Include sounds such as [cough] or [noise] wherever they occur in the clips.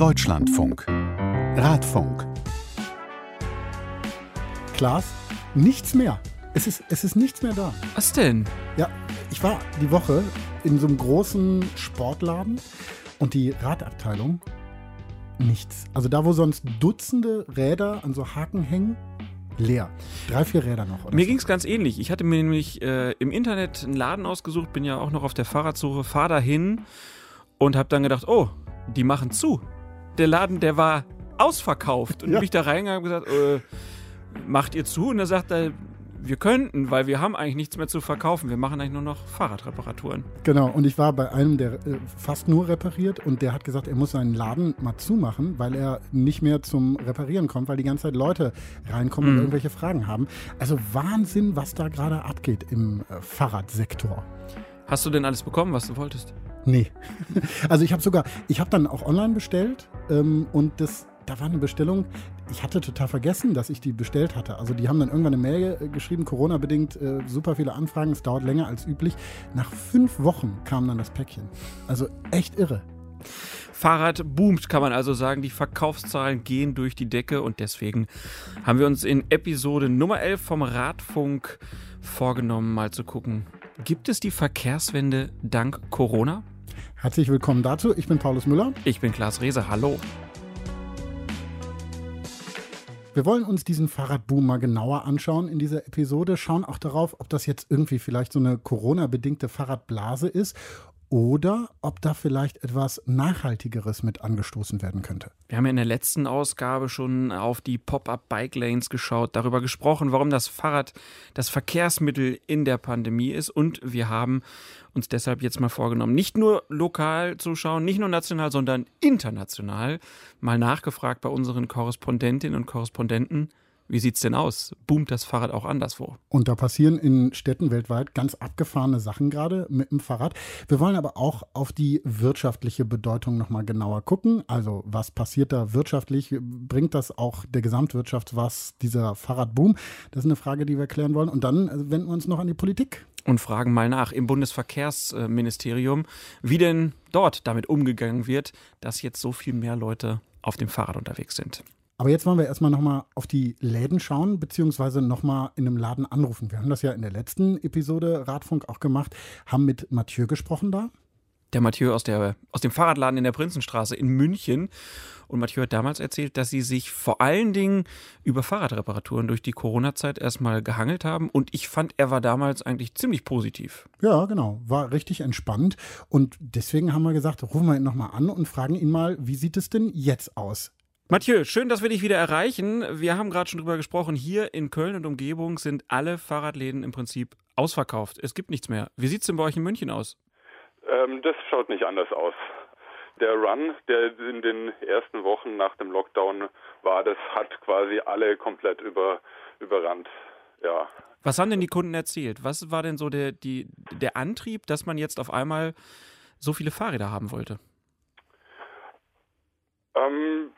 Deutschlandfunk. Radfunk. Klaas, nichts mehr. Es ist, es ist nichts mehr da. Was denn? Ja, ich war die Woche in so einem großen Sportladen und die Radabteilung, nichts. Also da, wo sonst Dutzende Räder an so Haken hängen, leer. Drei, vier Räder noch. Mir ging es ganz ähnlich. Ich hatte mir nämlich äh, im Internet einen Laden ausgesucht, bin ja auch noch auf der Fahrradsuche, fahr dahin und habe dann gedacht, oh, die machen zu. Der Laden, der war ausverkauft. Und ja. bin ich da reingegangen und gesagt, äh, macht ihr zu? Und er sagt er, wir könnten, weil wir haben eigentlich nichts mehr zu verkaufen. Wir machen eigentlich nur noch Fahrradreparaturen. Genau, und ich war bei einem, der äh, fast nur repariert und der hat gesagt, er muss seinen Laden mal zumachen, weil er nicht mehr zum Reparieren kommt, weil die ganze Zeit Leute reinkommen mhm. und irgendwelche Fragen haben. Also Wahnsinn, was da gerade abgeht im äh, Fahrradsektor. Hast du denn alles bekommen, was du wolltest? Nee. [laughs] Also ich habe sogar, ich habe dann auch online bestellt ähm, und das da war eine Bestellung, ich hatte total vergessen, dass ich die bestellt hatte. Also die haben dann irgendwann eine Mail äh, geschrieben, Corona-bedingt, äh, super viele Anfragen, es dauert länger als üblich. Nach fünf Wochen kam dann das Päckchen. Also echt irre. Fahrrad boomt, kann man also sagen. Die Verkaufszahlen gehen durch die Decke und deswegen haben wir uns in Episode Nummer 11 vom Radfunk vorgenommen, mal zu gucken, gibt es die Verkehrswende dank Corona? Herzlich willkommen dazu. Ich bin Paulus Müller. Ich bin Klaas Rehse. Hallo. Wir wollen uns diesen Fahrradboom mal genauer anschauen in dieser Episode, schauen auch darauf, ob das jetzt irgendwie vielleicht so eine Corona-bedingte Fahrradblase ist oder ob da vielleicht etwas Nachhaltigeres mit angestoßen werden könnte. Wir haben ja in der letzten Ausgabe schon auf die Pop-up-Bike-Lanes geschaut, darüber gesprochen, warum das Fahrrad das Verkehrsmittel in der Pandemie ist und wir haben uns deshalb jetzt mal vorgenommen, nicht nur lokal zu schauen, nicht nur national, sondern international mal nachgefragt bei unseren Korrespondentinnen und Korrespondenten, wie sieht's denn aus? Boomt das Fahrrad auch anderswo? Und da passieren in Städten weltweit ganz abgefahrene Sachen gerade mit dem Fahrrad. Wir wollen aber auch auf die wirtschaftliche Bedeutung nochmal genauer gucken. Also was passiert da wirtschaftlich? Bringt das auch der Gesamtwirtschaft was, dieser Fahrradboom? Das ist eine Frage, die wir klären wollen. Und dann wenden wir uns noch an die Politik. Und fragen mal nach im Bundesverkehrsministerium, wie denn dort damit umgegangen wird, dass jetzt so viel mehr Leute auf dem Fahrrad unterwegs sind. Aber jetzt wollen wir erstmal nochmal auf die Läden schauen, beziehungsweise nochmal in einem Laden anrufen. Wir haben das ja in der letzten Episode Radfunk auch gemacht, haben mit Mathieu gesprochen da. Der Mathieu aus, der, aus dem Fahrradladen in der Prinzenstraße in München. Und Mathieu hat damals erzählt, dass sie sich vor allen Dingen über Fahrradreparaturen durch die Corona-Zeit erstmal gehangelt haben. Und ich fand, er war damals eigentlich ziemlich positiv. Ja, genau. War richtig entspannt. Und deswegen haben wir gesagt, rufen wir ihn nochmal an und fragen ihn mal, wie sieht es denn jetzt aus? Mathieu, schön, dass wir dich wieder erreichen. Wir haben gerade schon drüber gesprochen. Hier in Köln und Umgebung sind alle Fahrradläden im Prinzip ausverkauft. Es gibt nichts mehr. Wie sieht es denn bei euch in München aus? Ähm, das schaut nicht anders aus. Der Run, der in den ersten Wochen nach dem Lockdown war, das hat quasi alle komplett über, überrannt. Ja. Was haben denn die Kunden erzählt? Was war denn so der, die, der Antrieb, dass man jetzt auf einmal so viele Fahrräder haben wollte? Ähm,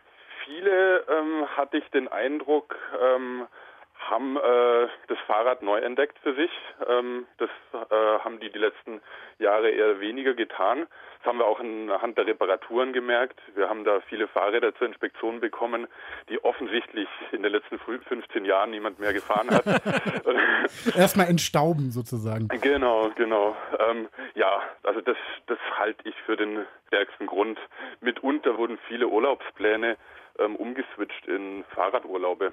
viele ähm, hatte ich den Eindruck, ähm, haben äh, das Fahrrad neu entdeckt für sich. Ähm, das äh, haben die die letzten Jahre eher weniger getan. Das haben wir auch anhand der Reparaturen gemerkt. Wir haben da viele Fahrräder zur Inspektion bekommen, die offensichtlich in den letzten 15 Jahren niemand mehr gefahren hat. [laughs] Erstmal entstauben sozusagen. Genau, genau. Ähm, ja, also das, das halte ich für den stärksten Grund. Mitunter wurden viele Urlaubspläne ähm, umgeswitcht in Fahrradurlaube.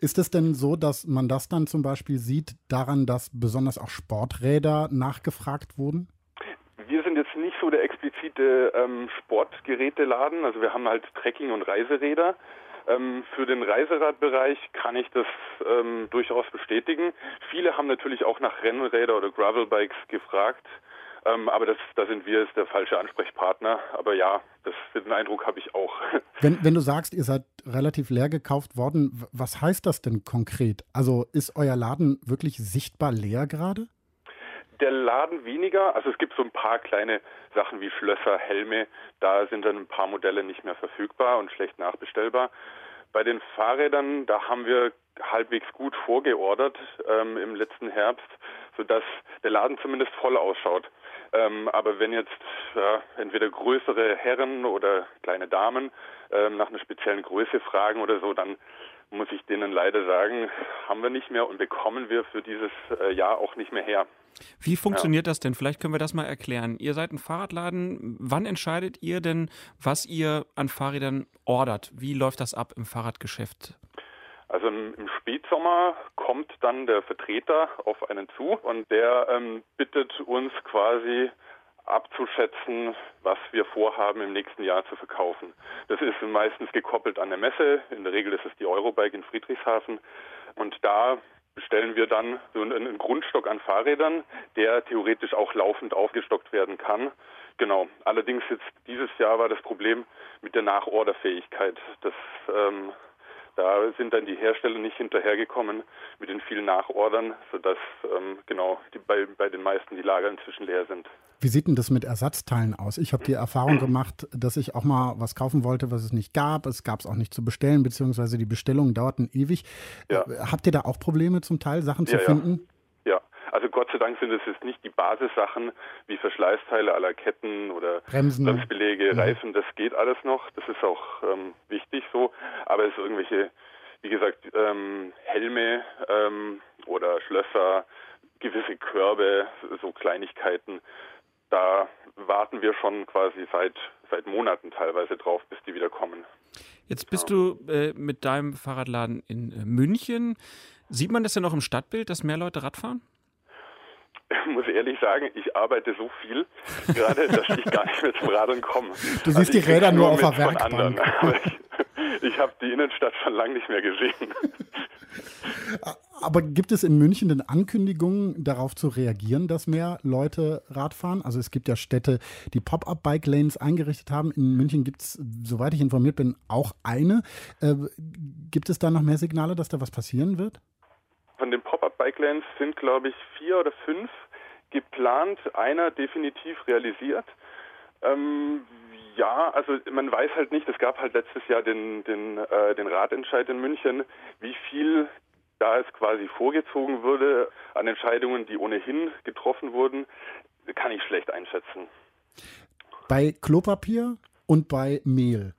Ist es denn so, dass man das dann zum Beispiel sieht daran, dass besonders auch Sporträder nachgefragt wurden? Wir sind jetzt nicht so der explizite ähm, Sportgeräteladen. Also wir haben halt Trekking- und Reiseräder. Ähm, für den Reiseradbereich kann ich das ähm, durchaus bestätigen. Viele haben natürlich auch nach Rennräder oder Gravelbikes gefragt. Ähm, aber das, da sind wir ist der falsche Ansprechpartner. Aber ja, das, den Eindruck habe ich auch. [laughs] Wenn, wenn du sagst, ihr seid relativ leer gekauft worden, was heißt das denn konkret? Also ist euer Laden wirklich sichtbar leer gerade? Der Laden weniger. Also es gibt so ein paar kleine Sachen wie Schlösser, Helme. Da sind dann ein paar Modelle nicht mehr verfügbar und schlecht nachbestellbar. Bei den Fahrrädern, da haben wir halbwegs gut vorgeordert ähm, im letzten Herbst, sodass der Laden zumindest voll ausschaut. Ähm, aber wenn jetzt ja, entweder größere Herren oder kleine Damen ähm, nach einer speziellen Größe fragen oder so, dann muss ich denen leider sagen, haben wir nicht mehr und bekommen wir für dieses äh, Jahr auch nicht mehr her. Wie funktioniert ja. das denn? Vielleicht können wir das mal erklären. Ihr seid ein Fahrradladen. Wann entscheidet ihr denn, was ihr an Fahrrädern ordert? Wie läuft das ab im Fahrradgeschäft? Also im, Spätsommer kommt dann der Vertreter auf einen zu und der ähm, bittet uns quasi abzuschätzen, was wir vorhaben im nächsten Jahr zu verkaufen. Das ist meistens gekoppelt an der Messe. In der Regel ist es die Eurobike in Friedrichshafen. Und da bestellen wir dann so einen Grundstock an Fahrrädern, der theoretisch auch laufend aufgestockt werden kann. Genau. Allerdings jetzt dieses Jahr war das Problem mit der Nachorderfähigkeit. Das ähm, da sind dann die Hersteller nicht hinterhergekommen mit den vielen Nachordern, sodass ähm, genau die, bei, bei den meisten die Lager inzwischen leer sind. Wie sieht denn das mit Ersatzteilen aus? Ich habe die Erfahrung gemacht, dass ich auch mal was kaufen wollte, was es nicht gab. Es gab es auch nicht zu bestellen, beziehungsweise die Bestellungen dauerten ewig. Ja. Äh, habt ihr da auch Probleme zum Teil, Sachen zu ja, finden? Ja. Also Gott sei Dank sind es jetzt nicht die Basissachen wie Verschleißteile aller Ketten oder Bremsen, Bremsbeläge, mhm. Reifen, das geht alles noch. Das ist auch ähm, wichtig so. Aber es ist irgendwelche, wie gesagt, ähm, Helme ähm, oder Schlösser, gewisse Körbe, so Kleinigkeiten. Da warten wir schon quasi seit, seit Monaten teilweise drauf, bis die wieder kommen. Jetzt bist ja. du äh, mit deinem Fahrradladen in äh, München. Sieht man das ja noch im Stadtbild, dass mehr Leute Radfahren? [laughs] muss ehrlich sagen, ich arbeite so viel gerade, dass ich gar nicht mehr zum Radeln komme. Du siehst also die Räder nur auf der Werkbank. [laughs] ich, ich habe die Innenstadt schon lange nicht mehr gesehen. [laughs] Aber gibt es in München denn Ankündigungen, darauf zu reagieren, dass mehr Leute Rad fahren? Also es gibt ja Städte, die Pop-up-Bike-Lanes eingerichtet haben. In München gibt es, soweit ich informiert bin, auch eine. Äh, gibt es da noch mehr Signale, dass da was passieren wird? Von den Pop-up-Bike-Lanes sind, glaube ich, vier oder fünf geplant, einer definitiv realisiert. Ähm, ja, also man weiß halt nicht, es gab halt letztes Jahr den, den, äh, den Ratentscheid in München, wie viel da es quasi vorgezogen wurde an Entscheidungen, die ohnehin getroffen wurden, kann ich schlecht einschätzen. Bei Klopapier und bei Mehl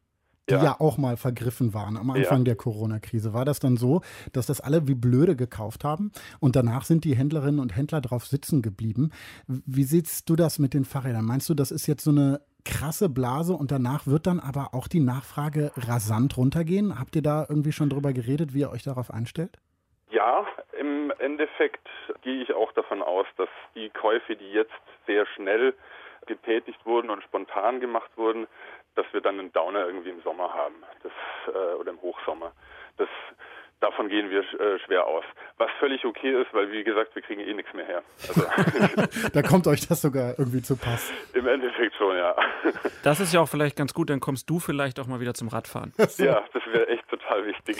ja. ja. auch mal vergriffen waren am Anfang ja. der Corona-Krise. War das dann so, dass das alle wie blöde gekauft haben und danach sind die Händlerinnen und Händler drauf sitzen geblieben? Wie siehst du das mit den Fahrrädern? Meinst du, das ist jetzt so eine krasse Blase und danach wird dann aber auch die Nachfrage rasant runtergehen? Habt ihr da irgendwie schon drüber geredet, wie ihr euch darauf einstellt? Ja, im Endeffekt gehe ich auch davon aus, dass die Käufe, die jetzt sehr schnell getätigt wurden und spontan gemacht wurden, dass wir dann einen Downer irgendwie im Sommer haben das, äh, oder im Hochsommer. Das, davon gehen wir äh, schwer aus. Was völlig okay ist, weil wie gesagt, wir kriegen eh nichts mehr her. Also, [laughs] [laughs] da kommt euch das sogar irgendwie zu Pass. Im Endeffekt schon, ja. [laughs] Das ist ja auch vielleicht ganz gut, dann kommst du vielleicht auch mal wieder zum Radfahren. So. Ja, das wäre echt total wichtig.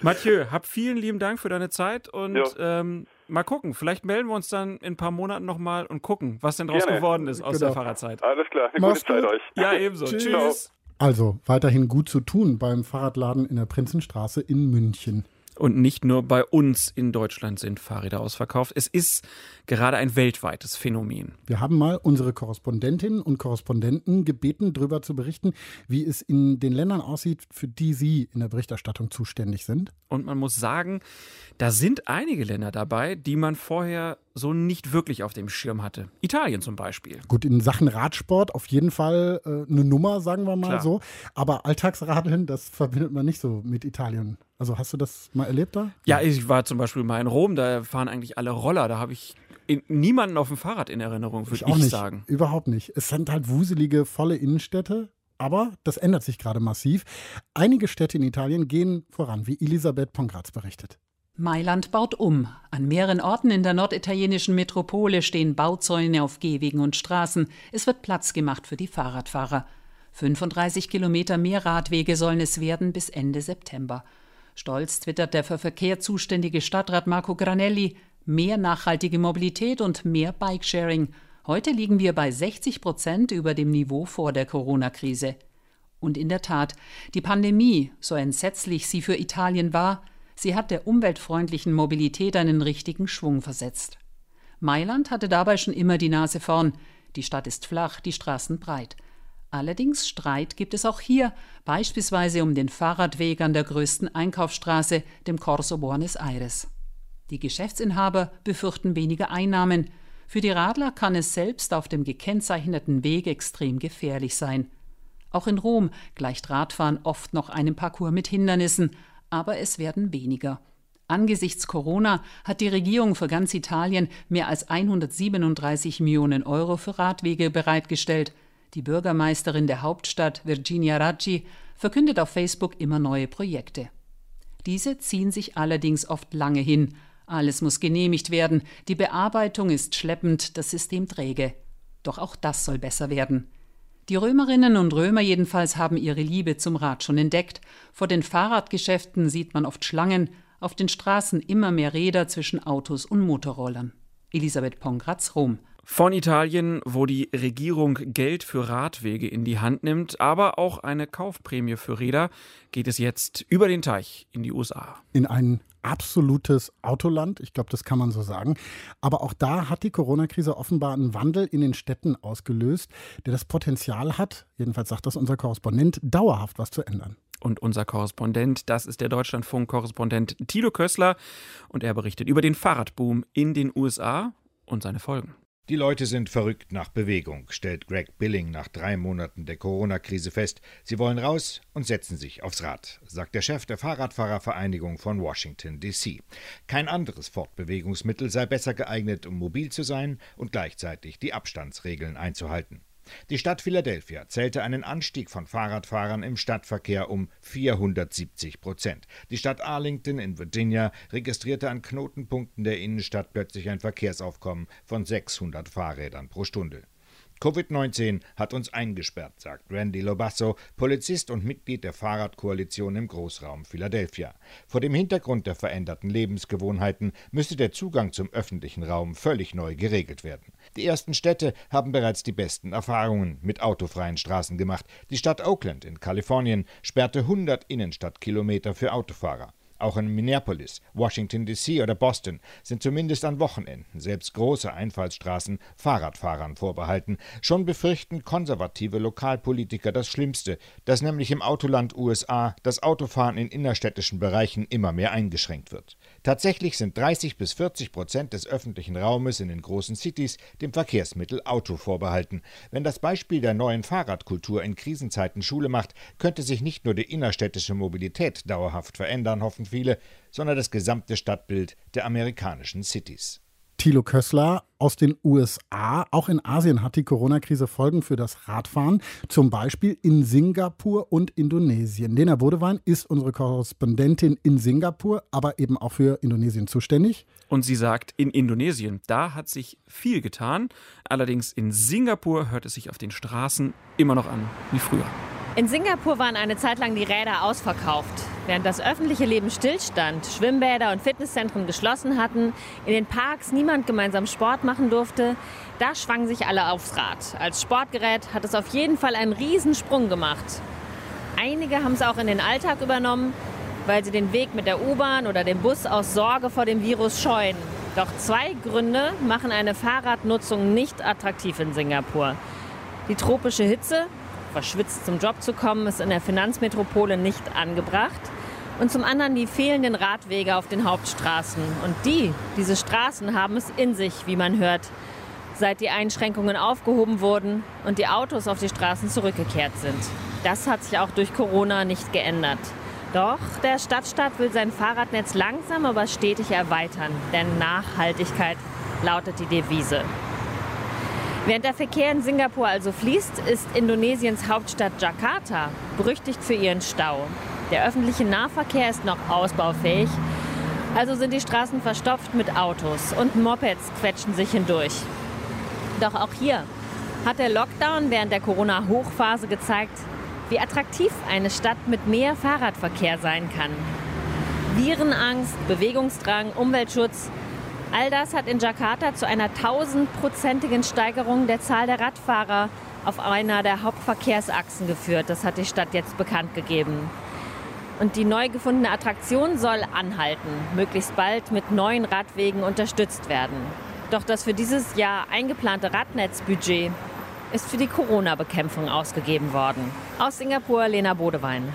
Mathieu, hab vielen lieben Dank für deine Zeit und ähm, mal gucken. Vielleicht melden wir uns dann in ein paar Monaten nochmal und gucken, was denn draus Gerne. geworden ist aus genau. der Fahrradzeit. Alles klar, eine Mach's gute Zeit euch. Ja, ebenso. Tschüss. Tschüss. Also weiterhin gut zu tun beim Fahrradladen in der Prinzenstraße in München. Und nicht nur bei uns in Deutschland sind Fahrräder ausverkauft. Es ist gerade ein weltweites Phänomen. Wir haben mal unsere Korrespondentinnen und Korrespondenten gebeten, darüber zu berichten, wie es in den Ländern aussieht, für die sie in der Berichterstattung zuständig sind. Und man muss sagen, da sind einige Länder dabei, die man vorher so nicht wirklich auf dem Schirm hatte. Italien zum Beispiel. Gut, in Sachen Radsport auf jeden Fall äh, eine Nummer, sagen wir mal Klar. so. Aber Alltagsradeln, das verbindet man nicht so mit Italien. Also hast du das mal erlebt da? Ja, ich war zum Beispiel mal in Rom, da fahren eigentlich alle Roller. Da habe ich niemanden auf dem Fahrrad in Erinnerung, würde ich, ich nicht, sagen. Überhaupt nicht. Es sind halt wuselige, volle Innenstädte. Aber das ändert sich gerade massiv. Einige Städte in Italien gehen voran, wie Elisabeth Pongratz berichtet. Mailand baut um. An mehreren Orten in der norditalienischen Metropole stehen Bauzäune auf Gehwegen und Straßen. Es wird Platz gemacht für die Fahrradfahrer. 35 Kilometer mehr Radwege sollen es werden bis Ende September. Stolz twittert der für Verkehr zuständige Stadtrat Marco Granelli, mehr nachhaltige Mobilität und mehr Bikesharing. Heute liegen wir bei 60 Prozent über dem Niveau vor der Corona-Krise. Und in der Tat, die Pandemie, so entsetzlich sie für Italien war, sie hat der umweltfreundlichen Mobilität einen richtigen Schwung versetzt. Mailand hatte dabei schon immer die Nase vorn. Die Stadt ist flach, die Straßen breit. Allerdings Streit gibt es auch hier, beispielsweise um den Fahrradweg an der größten Einkaufsstraße, dem Corso Buenos Aires. Die Geschäftsinhaber befürchten weniger Einnahmen. Für die Radler kann es selbst auf dem gekennzeichneten Weg extrem gefährlich sein. Auch in Rom gleicht Radfahren oft noch einem Parcours mit Hindernissen, aber es werden weniger. Angesichts Corona hat die Regierung für ganz Italien mehr als 137 Millionen Euro für Radwege bereitgestellt. Die Bürgermeisterin der Hauptstadt, Virginia Raggi, verkündet auf Facebook immer neue Projekte. Diese ziehen sich allerdings oft lange hin. Alles muss genehmigt werden, die Bearbeitung ist schleppend, das System träge. Doch auch das soll besser werden. Die Römerinnen und Römer jedenfalls haben ihre Liebe zum Rad schon entdeckt. Vor den Fahrradgeschäften sieht man oft Schlangen, auf den Straßen immer mehr Räder zwischen Autos und Motorrollern. Elisabeth Pongratz, Rom. Von Italien, wo die Regierung Geld für Radwege in die Hand nimmt, aber auch eine Kaufprämie für Räder, geht es jetzt über den Teich in die USA. In ein absolutes Autoland, ich glaube, das kann man so sagen. Aber auch da hat die Corona-Krise offenbar einen Wandel in den Städten ausgelöst, der das Potenzial hat, jedenfalls sagt das unser Korrespondent, dauerhaft was zu ändern. Und unser Korrespondent, das ist der Deutschlandfunk-Korrespondent Tilo Kössler. Und er berichtet über den Fahrradboom in den USA und seine Folgen. Die Leute sind verrückt nach Bewegung, stellt Greg Billing nach drei Monaten der Corona-Krise fest. Sie wollen raus und setzen sich aufs Rad, sagt der Chef der Fahrradfahrervereinigung von Washington, D.C. Kein anderes Fortbewegungsmittel sei besser geeignet, um mobil zu sein und gleichzeitig die Abstandsregeln einzuhalten. Die Stadt Philadelphia zählte einen Anstieg von Fahrradfahrern im Stadtverkehr um 470 Prozent. Die Stadt Arlington in Virginia registrierte an Knotenpunkten der Innenstadt plötzlich ein Verkehrsaufkommen von 600 Fahrrädern pro Stunde. Covid-19 hat uns eingesperrt, sagt Randy Lobasso, Polizist und Mitglied der Fahrradkoalition im Großraum Philadelphia. Vor dem Hintergrund der veränderten Lebensgewohnheiten müsse der Zugang zum öffentlichen Raum völlig neu geregelt werden. Die ersten Städte haben bereits die besten Erfahrungen mit autofreien Straßen gemacht. Die Stadt Oakland in Kalifornien sperrte 100 Innenstadtkilometer für Autofahrer. Auch in Minneapolis, Washington DC oder Boston sind zumindest an Wochenenden selbst große Einfallsstraßen Fahrradfahrern vorbehalten. Schon befürchten konservative Lokalpolitiker das Schlimmste, dass nämlich im Autoland USA das Autofahren in innerstädtischen Bereichen immer mehr eingeschränkt wird. Tatsächlich sind 30 bis 40 Prozent des öffentlichen Raumes in den großen Cities dem Verkehrsmittel Auto vorbehalten. Wenn das Beispiel der neuen Fahrradkultur in Krisenzeiten Schule macht, könnte sich nicht nur die innerstädtische Mobilität dauerhaft verändern, hoffen viele, sondern das gesamte Stadtbild der amerikanischen Cities. Thilo Kössler aus den USA. Auch in Asien hat die Corona-Krise Folgen für das Radfahren, zum Beispiel in Singapur und Indonesien. Lena Bodewein ist unsere Korrespondentin in Singapur, aber eben auch für Indonesien zuständig. Und sie sagt, in Indonesien, da hat sich viel getan. Allerdings in Singapur hört es sich auf den Straßen immer noch an wie früher. In Singapur waren eine Zeit lang die Räder ausverkauft. Während das öffentliche Leben stillstand, Schwimmbäder und Fitnesszentren geschlossen hatten, in den Parks niemand gemeinsam Sport machen durfte, da schwangen sich alle aufs Rad. Als Sportgerät hat es auf jeden Fall einen Riesensprung gemacht. Einige haben es auch in den Alltag übernommen, weil sie den Weg mit der U-Bahn oder dem Bus aus Sorge vor dem Virus scheuen. Doch zwei Gründe machen eine Fahrradnutzung nicht attraktiv in Singapur. Die tropische Hitze verschwitzt zum Job zu kommen, ist in der Finanzmetropole nicht angebracht. Und zum anderen die fehlenden Radwege auf den Hauptstraßen. Und die, diese Straßen haben es in sich, wie man hört, seit die Einschränkungen aufgehoben wurden und die Autos auf die Straßen zurückgekehrt sind. Das hat sich auch durch Corona nicht geändert. Doch der Stadtstaat will sein Fahrradnetz langsam aber stetig erweitern, denn Nachhaltigkeit lautet die Devise. Während der Verkehr in Singapur also fließt, ist Indonesiens Hauptstadt Jakarta berüchtigt für ihren Stau. Der öffentliche Nahverkehr ist noch ausbaufähig, also sind die Straßen verstopft mit Autos und Mopeds quetschen sich hindurch. Doch auch hier hat der Lockdown während der Corona-Hochphase gezeigt, wie attraktiv eine Stadt mit mehr Fahrradverkehr sein kann. Virenangst, Bewegungsdrang, Umweltschutz All das hat in Jakarta zu einer tausendprozentigen Steigerung der Zahl der Radfahrer auf einer der Hauptverkehrsachsen geführt. Das hat die Stadt jetzt bekannt gegeben. Und die neu gefundene Attraktion soll anhalten, möglichst bald mit neuen Radwegen unterstützt werden. Doch das für dieses Jahr eingeplante Radnetzbudget ist für die Corona-Bekämpfung ausgegeben worden. Aus Singapur Lena Bodewein.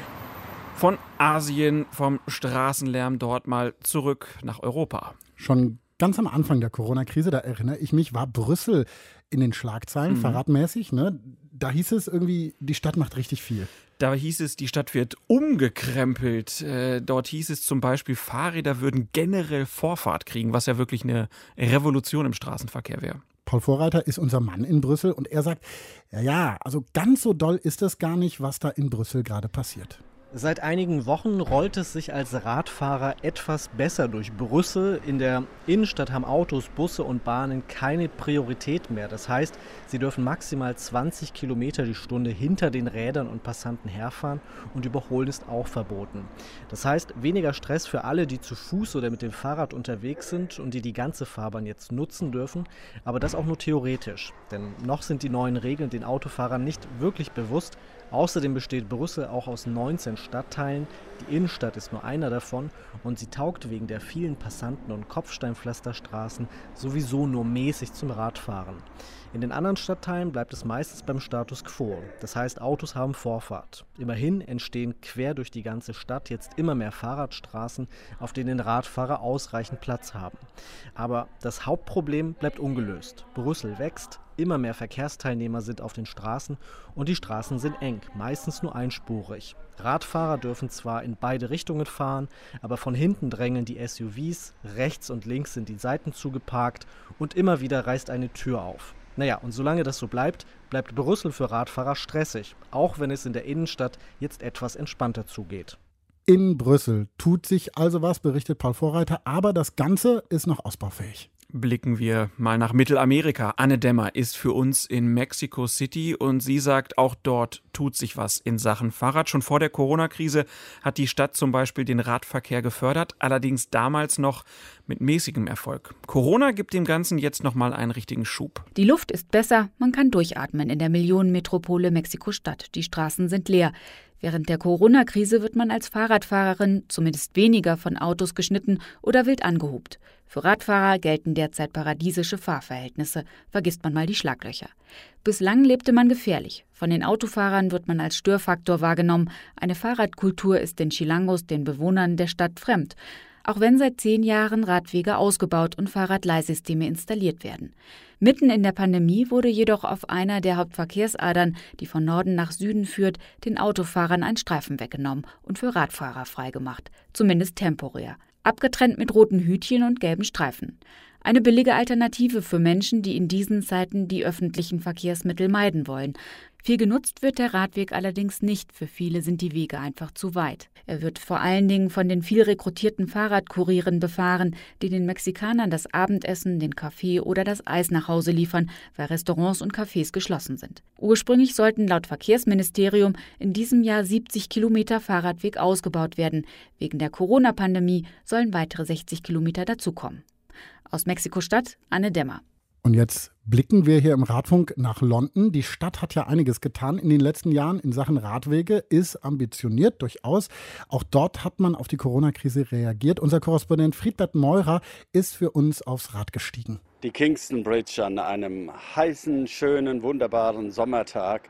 Von Asien, vom Straßenlärm dort mal zurück nach Europa. Schon ganz am Anfang der Corona-Krise, da erinnere ich mich, war Brüssel in den Schlagzeilen, mhm. fahrradmäßig. Ne? Da hieß es irgendwie, die Stadt macht richtig viel. Da hieß es, die Stadt wird umgekrempelt. Äh, dort hieß es zum Beispiel, Fahrräder würden generell Vorfahrt kriegen, was ja wirklich eine Revolution im Straßenverkehr wäre. Paul Vorreiter ist unser Mann in Brüssel und er sagt, ja, ja, also ganz so doll ist es gar nicht, was da in Brüssel gerade passiert. Seit einigen Wochen rollt es sich als Radfahrer etwas besser durch Brüssel. In der Innenstadt haben Autos, Busse und Bahnen keine Priorität mehr. Das heißt, sie dürfen maximal 20 Kilometer die Stunde hinter den Rädern und Passanten herfahren und überholen ist auch verboten. Das heißt, weniger Stress für alle, die zu Fuß oder mit dem Fahrrad unterwegs sind und die die ganze Fahrbahn jetzt nutzen dürfen, aber das auch nur theoretisch. Denn noch sind die neuen Regeln den Autofahrern nicht wirklich bewusst Außerdem besteht Brüssel auch aus 19 Stadtteilen. Die Innenstadt ist nur einer davon und sie taugt wegen der vielen Passanten und Kopfsteinpflasterstraßen sowieso nur mäßig zum Radfahren. In den anderen Stadtteilen bleibt es meistens beim Status quo. Das heißt, Autos haben Vorfahrt. Immerhin entstehen quer durch die ganze Stadt jetzt immer mehr Fahrradstraßen, auf denen Radfahrer ausreichend Platz haben. Aber das Hauptproblem bleibt ungelöst. Brüssel wächst, Immer mehr Verkehrsteilnehmer sind auf den Straßen und die Straßen sind eng, meistens nur einspurig. Radfahrer dürfen zwar in beide Richtungen fahren, aber von hinten drängen die SUVs, rechts und links sind die Seiten zugeparkt und immer wieder reißt eine Tür auf. Naja, und solange das so bleibt, bleibt Brüssel für Radfahrer stressig, auch wenn es in der Innenstadt jetzt etwas entspannter zugeht. In Brüssel tut sich also was, berichtet Paul Vorreiter, aber das Ganze ist noch ausbaufähig blicken wir mal nach Mittelamerika. Anne Dämmer ist für uns in Mexico City und sie sagt, auch dort tut sich was in Sachen Fahrrad. Schon vor der Corona-Krise hat die Stadt zum Beispiel den Radverkehr gefördert, allerdings damals noch mit mäßigem Erfolg. Corona gibt dem Ganzen jetzt nochmal einen richtigen Schub. Die Luft ist besser, man kann durchatmen in der Millionenmetropole Mexiko-Stadt. Die Straßen sind leer. Während der Corona-Krise wird man als Fahrradfahrerin zumindest weniger von Autos geschnitten oder wild angehobt. Für Radfahrer gelten derzeit paradiesische Fahrverhältnisse, vergisst man mal die Schlaglöcher. Bislang lebte man gefährlich. Von den Autofahrern wird man als Störfaktor wahrgenommen. Eine Fahrradkultur ist den Chilangos, den Bewohnern der Stadt, fremd auch wenn seit zehn Jahren Radwege ausgebaut und Fahrradleihsysteme installiert werden. Mitten in der Pandemie wurde jedoch auf einer der Hauptverkehrsadern, die von Norden nach Süden führt, den Autofahrern ein Streifen weggenommen und für Radfahrer freigemacht, zumindest temporär, abgetrennt mit roten Hütchen und gelben Streifen. Eine billige Alternative für Menschen, die in diesen Zeiten die öffentlichen Verkehrsmittel meiden wollen. Viel genutzt wird der Radweg allerdings nicht. Für viele sind die Wege einfach zu weit. Er wird vor allen Dingen von den viel rekrutierten Fahrradkurieren befahren, die den Mexikanern das Abendessen, den Kaffee oder das Eis nach Hause liefern, weil Restaurants und Cafés geschlossen sind. Ursprünglich sollten laut Verkehrsministerium in diesem Jahr 70 Kilometer Fahrradweg ausgebaut werden. Wegen der Corona-Pandemie sollen weitere 60 Kilometer dazukommen. Aus Mexiko-Stadt Anne Dämmer. Und jetzt blicken wir hier im Radfunk nach London. Die Stadt hat ja einiges getan in den letzten Jahren in Sachen Radwege, ist ambitioniert durchaus. Auch dort hat man auf die Corona-Krise reagiert. Unser Korrespondent Friedbert Meurer ist für uns aufs Rad gestiegen. Die Kingston Bridge an einem heißen, schönen, wunderbaren Sommertag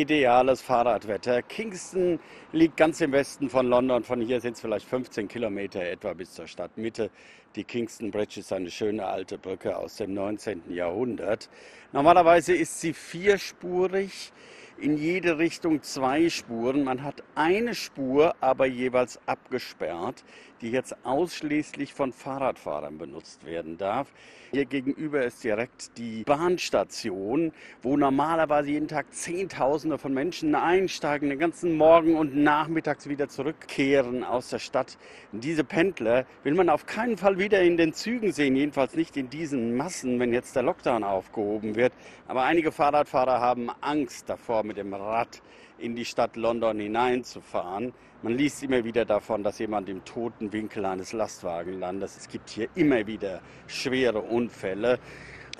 ideales Fahrradwetter. Kingston liegt ganz im Westen von London. Von hier sind es vielleicht 15 Kilometer etwa bis zur Stadtmitte. Die Kingston Bridge ist eine schöne alte Brücke aus dem 19. Jahrhundert. Normalerweise ist sie vierspurig in jede Richtung zwei Spuren. Man hat eine Spur aber jeweils abgesperrt, die jetzt ausschließlich von Fahrradfahrern benutzt werden darf. Hier gegenüber ist direkt die Bahnstation, wo normalerweise jeden Tag Zehntausende von Menschen einsteigen, den ganzen Morgen und nachmittags wieder zurückkehren aus der Stadt. Diese Pendler will man auf keinen Fall wieder in den Zügen sehen, jedenfalls nicht in diesen Massen, wenn jetzt der Lockdown aufgehoben wird. Aber einige Fahrradfahrer haben Angst davor, mit dem Rad in die Stadt London hineinzufahren. Man liest immer wieder davon, dass jemand im toten Winkel eines Lastwagens landet. Es gibt hier immer wieder schwere Unfälle.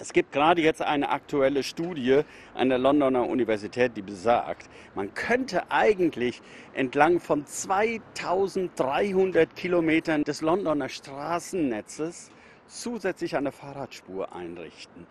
Es gibt gerade jetzt eine aktuelle Studie an der Londoner Universität, die besagt, man könnte eigentlich entlang von 2300 Kilometern des Londoner Straßennetzes zusätzlich eine Fahrradspur einrichten.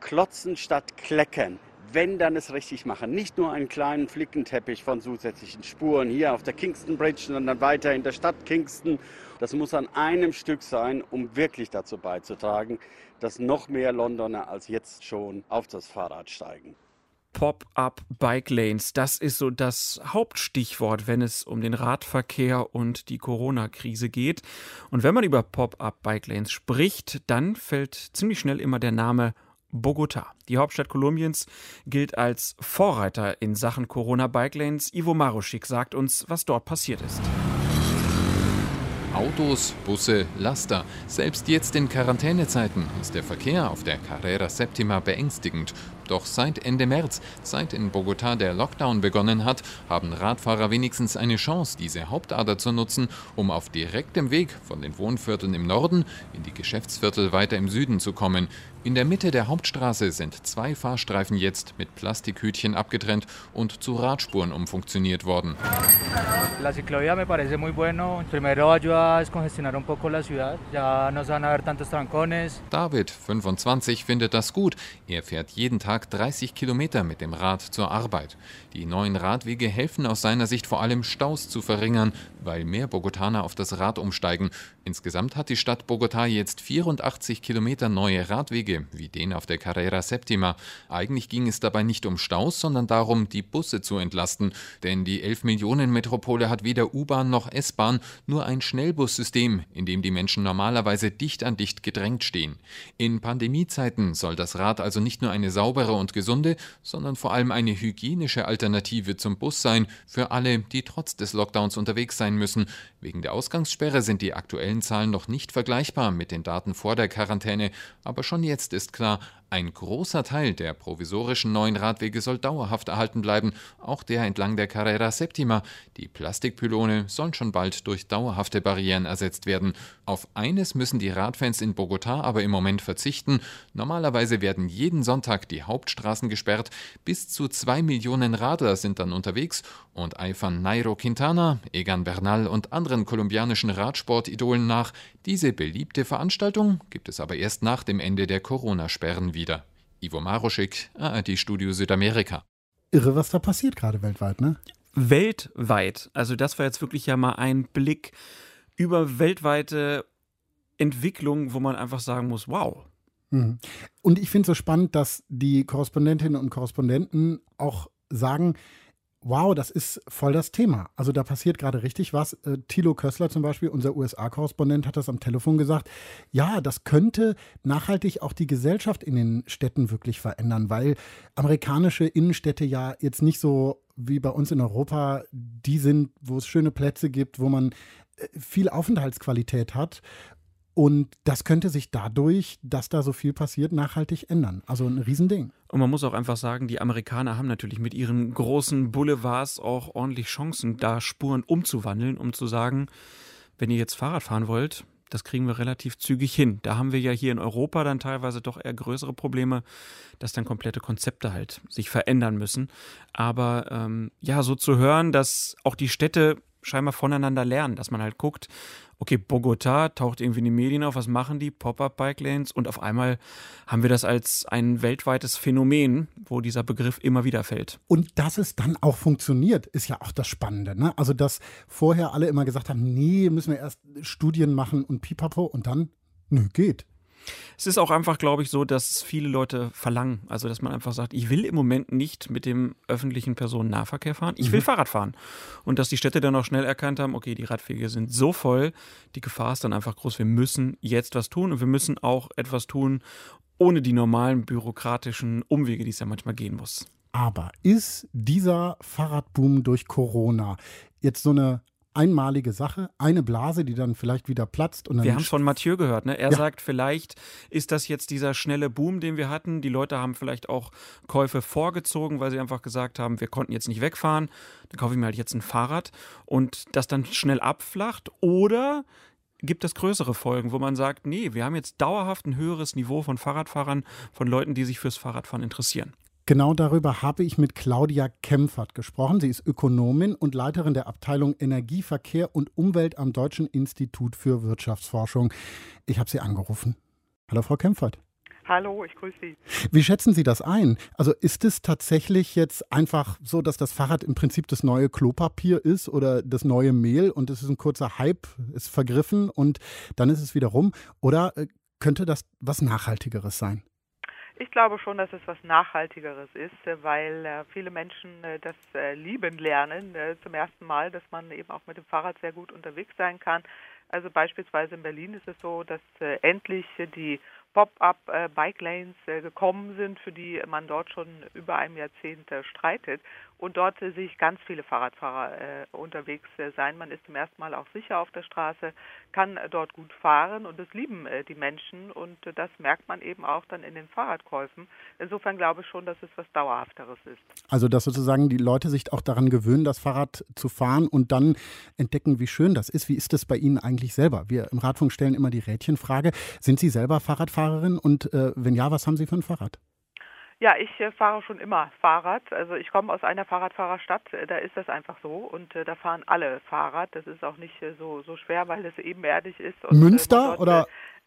Klotzen statt Kleckern wenn dann es richtig machen. Nicht nur einen kleinen Flickenteppich von zusätzlichen Spuren hier auf der Kingston Bridge, sondern weiter in der Stadt Kingston. Das muss an einem Stück sein, um wirklich dazu beizutragen, dass noch mehr Londoner als jetzt schon auf das Fahrrad steigen. Pop-up Bike Lanes, das ist so das Hauptstichwort, wenn es um den Radverkehr und die Corona-Krise geht. Und wenn man über Pop-up Bike Lanes spricht, dann fällt ziemlich schnell immer der Name Bogota. Die Hauptstadt Kolumbiens gilt als Vorreiter in Sachen Corona-Bike Lanes. Ivo Maruschik sagt uns, was dort passiert ist. Autos, Busse, Laster. Selbst jetzt in Quarantänezeiten ist der Verkehr auf der Carrera Septima beängstigend. Doch seit Ende März, seit in Bogotá der Lockdown begonnen hat, haben Radfahrer wenigstens eine Chance, diese Hauptader zu nutzen, um auf direktem Weg von den Wohnvierteln im Norden in die Geschäftsviertel weiter im Süden zu kommen. In der Mitte der Hauptstraße sind zwei Fahrstreifen jetzt mit Plastikhütchen abgetrennt und zu Radspuren umfunktioniert worden. La ciclovía me parece muy bueno. Primero ayuda a descongestionar un poco la ciudad. Ya no se van a ver tantos trancones. David, 25, findet das gut. Er fährt jeden Tag 30 Kilometer mit dem Rad zur Arbeit. Die neuen Radwege helfen aus seiner Sicht vor allem Staus zu verringern, weil mehr Bogotaner auf das Rad umsteigen. Insgesamt hat die Stadt Bogotá jetzt 84 Kilometer neue Radwege, wie den auf der Carrera Septima. Eigentlich ging es dabei nicht um Staus, sondern darum, die Busse zu entlasten. Denn die 11 Millionen Metropole hat weder U-Bahn noch S-Bahn, nur ein Schnellbussystem, in dem die Menschen normalerweise dicht an dicht gedrängt stehen. In Pandemiezeiten soll das Rad also nicht nur eine saubere und gesunde, sondern vor allem eine hygienische Alternative zum Bus sein, für alle, die trotz des Lockdowns unterwegs sein müssen. Wegen der Ausgangssperre sind die aktuellen Zahlen noch nicht vergleichbar mit den Daten vor der Quarantäne, aber schon jetzt ist klar, ein großer Teil der provisorischen neuen Radwege soll dauerhaft erhalten bleiben, auch der entlang der Carrera Septima. Die Plastikpylone sollen schon bald durch dauerhafte Barrieren ersetzt werden. Auf eines müssen die Radfans in Bogotá aber im Moment verzichten. Normalerweise werden jeden Sonntag die Hauptstraßen gesperrt. Bis zu zwei Millionen Radler sind dann unterwegs und eifern Nairo Quintana, Egan Bernal und anderen kolumbianischen Radsportidolen nach. Diese beliebte Veranstaltung gibt es aber erst nach dem Ende der Corona-Sperren wieder. Ivo Maruschik, ARD Studio Südamerika. Irre, was da passiert gerade weltweit, ne? Weltweit. Also das war jetzt wirklich ja mal ein Blick über weltweite Entwicklung, wo man einfach sagen muss, wow. Mhm. Und ich finde es so spannend, dass die Korrespondentinnen und Korrespondenten auch sagen, wow, das ist voll das Thema. Also da passiert gerade richtig was. Äh, Thilo Kössler zum Beispiel, unser USA-Korrespondent, hat das am Telefon gesagt. Ja, das könnte nachhaltig auch die Gesellschaft in den Städten wirklich verändern, weil amerikanische Innenstädte ja jetzt nicht so wie bei uns in Europa die sind, wo es schöne Plätze gibt, wo man äh, viel Aufenthaltsqualität hat und das könnte sich dadurch, dass da so viel passiert, nachhaltig ändern. Also ein Riesending. Und man muss auch einfach sagen, die Amerikaner haben natürlich mit ihren großen Boulevards auch ordentlich Chancen, da Spuren umzuwandeln, um zu sagen, wenn ihr jetzt Fahrrad fahren wollt, das kriegen wir relativ zügig hin. Da haben wir ja hier in Europa dann teilweise doch eher größere Probleme, dass dann komplette Konzepte halt sich verändern müssen. Aber ähm, ja, so zu hören, dass auch die Städte scheinbar voneinander lernen, dass man halt guckt, okay, Bogota taucht irgendwie in den Medien auf, was machen die? Pop-up-Bike-Lanes und auf einmal haben wir das als ein weltweites Phänomen, wo dieser Begriff immer wieder fällt. Und dass es dann auch funktioniert, ist ja auch das Spannende. Ne? Also, dass vorher alle immer gesagt haben, nee, müssen wir erst Studien machen und pipapo und dann, nö, geht. Es ist auch einfach, glaube ich, so, dass viele Leute verlangen. Also, dass man einfach sagt, ich will im Moment nicht mit dem öffentlichen Personennahverkehr fahren, ich will mhm. Fahrrad fahren. Und dass die Städte dann auch schnell erkannt haben, okay, die Radwege sind so voll, die Gefahr ist dann einfach groß, wir müssen jetzt was tun und wir müssen auch etwas tun, ohne die normalen bürokratischen Umwege, die es ja manchmal gehen muss. Aber ist dieser Fahrradboom durch Corona jetzt so eine einmalige Sache, eine Blase, die dann vielleicht wieder platzt. Und dann wir haben es von Mathieu gehört. Ne? Er ja. sagt, vielleicht ist das jetzt dieser schnelle Boom, den wir hatten. Die Leute haben vielleicht auch Käufe vorgezogen, weil sie einfach gesagt haben, wir konnten jetzt nicht wegfahren. Dann kaufe ich mir halt jetzt ein Fahrrad und das dann schnell abflacht. Oder gibt es größere Folgen, wo man sagt, nee, wir haben jetzt dauerhaft ein höheres Niveau von Fahrradfahrern, von Leuten, die sich fürs Fahrradfahren interessieren. Genau darüber habe ich mit Claudia Kempfert gesprochen. Sie ist Ökonomin und Leiterin der Abteilung Energie, Verkehr und Umwelt am Deutschen Institut für Wirtschaftsforschung. Ich habe Sie angerufen. Hallo, Frau Kempfert. Hallo, ich grüße Sie. Wie schätzen Sie das ein? Also ist es tatsächlich jetzt einfach so, dass das Fahrrad im Prinzip das neue Klopapier ist oder das neue Mehl und es ist ein kurzer Hype, ist vergriffen und dann ist es wieder rum? Oder äh, könnte das was Nachhaltigeres sein? Ich glaube schon, dass es was Nachhaltigeres ist, äh, weil äh, viele Menschen das lieben lernen zum ersten Mal, dass man eben auch mit dem Fahrrad sehr gut unterwegs sein kann. Also beispielsweise in Berlin ist es so, dass endlich die Pop-up-Bike-Lanes äh, äh, gekommen sind, für die man dort schon über einem Jahrzehnt äh, streitet. Und dort sehe ich ganz viele Fahrradfahrer unterwegs sein. Man ist zum ersten Mal auch sicher auf der Straße, kann dort gut fahren und das lieben die Menschen. Und das merkt man eben auch dann in den Fahrradkäufen. Insofern glaube ich schon, dass es was Dauerhafteres ist. Also, dass sozusagen die Leute sich auch daran gewöhnen, das Fahrrad zu fahren und dann entdecken, wie schön das ist. Wie ist das bei Ihnen eigentlich selber? Wir im Radfunk stellen immer die Rädchenfrage. Sind Sie selber Fahrradfahrer? Fahrradfahrerin und äh, wenn ja, was haben Sie für ein Fahrrad? Ja, ich äh, fahre schon immer Fahrrad. Also ich komme aus einer Fahrradfahrerstadt, äh, da ist das einfach so und äh, da fahren alle Fahrrad. Das ist auch nicht äh, so so schwer, weil es ebenerdig ist. Und, Münster oder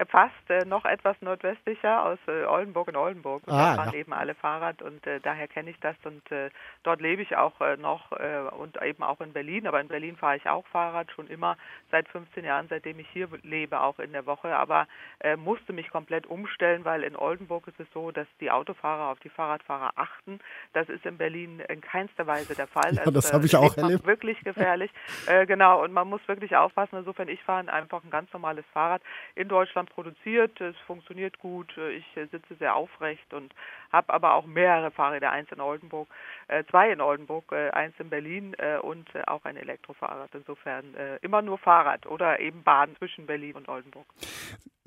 fast äh, noch etwas nordwestlicher aus äh, Oldenburg und Oldenburg. Und ah, da fahren ja. eben alle Fahrrad und äh, daher kenne ich das und äh, dort lebe ich auch äh, noch äh, und eben auch in Berlin. Aber in Berlin fahre ich auch Fahrrad schon immer seit 15 Jahren, seitdem ich hier lebe, auch in der Woche. Aber musste mich komplett umstellen, weil in Oldenburg ist es so, dass die Autofahrer auf die Fahrradfahrer achten. Das ist in Berlin in keinster Weise der Fall. Ja, also, das habe ich auch erlebt. Wirklich gefährlich. genau und man muss wirklich aufpassen. Insofern ich fahre einfach ein ganz normales Fahrrad in Deutschland Deutschland produziert. Es funktioniert gut. Ich sitze sehr aufrecht und habe aber auch mehrere Fahrräder, eins in Oldenburg, äh, zwei in Oldenburg, äh, eins in Berlin äh, und äh, auch ein Elektrofahrrad. Insofern äh, immer nur Fahrrad oder eben Bahn zwischen Berlin und Oldenburg.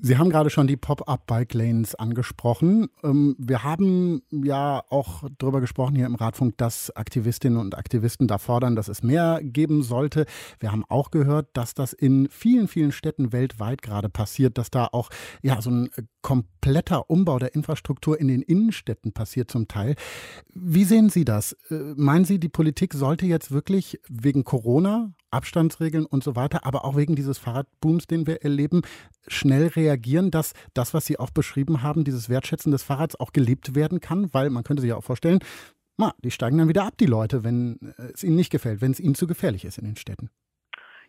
Sie haben gerade schon die Pop-up-Bike-Lanes angesprochen. Ähm, wir haben ja auch darüber gesprochen hier im Radfunk, dass Aktivistinnen und Aktivisten da fordern, dass es mehr geben sollte. Wir haben auch gehört, dass das in vielen, vielen Städten weltweit gerade passiert, dass da auch ja so ein kompletter Umbau der Infrastruktur in den Innenstädten passiert zum Teil. Wie sehen Sie das? Äh, meinen Sie, die Politik sollte jetzt wirklich wegen Corona Abstandsregeln und so weiter, aber auch wegen dieses Fahrradbooms, den wir erleben, schnell reagieren, dass das, was Sie auch beschrieben haben, dieses Wertschätzen des Fahrrads auch gelebt werden kann, weil man könnte sich ja auch vorstellen, na, die steigen dann wieder ab, die Leute, wenn es ihnen nicht gefällt, wenn es ihnen zu gefährlich ist in den Städten.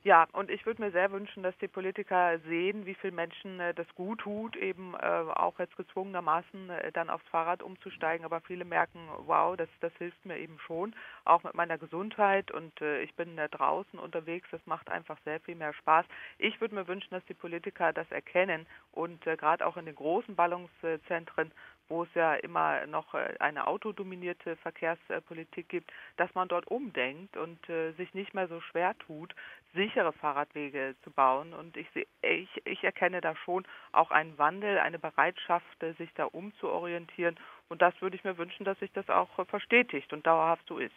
Ja, und ich würde mir sehr wünschen, dass die Politiker sehen, wie viel Menschen äh, das gut tut, eben äh, auch jetzt gezwungenermaßen äh, dann aufs Fahrrad umzusteigen. Aber viele merken, wow, das, das hilft mir eben schon, auch mit meiner Gesundheit. Und ich bin äh, draußen unterwegs, das macht einfach sehr viel mehr Spaß. Ich würde mir wünschen, dass die Politiker das erkennen und gerade auch in den großen Ballungszentren wo es ja immer noch äh, eine autodominierte Verkehrspolitik gibt, dass man dort umdenkt und äh, sich nicht mehr so schwer tut, sichere Fahrradwege zu bauen. Und ich, ich, ich erkenne da schon auch einen Wandel, eine Bereitschaft, äh, sich da umzuorientieren und das würde ich mir wünschen, dass sich das auch verstetigt und dauerhaft so ist.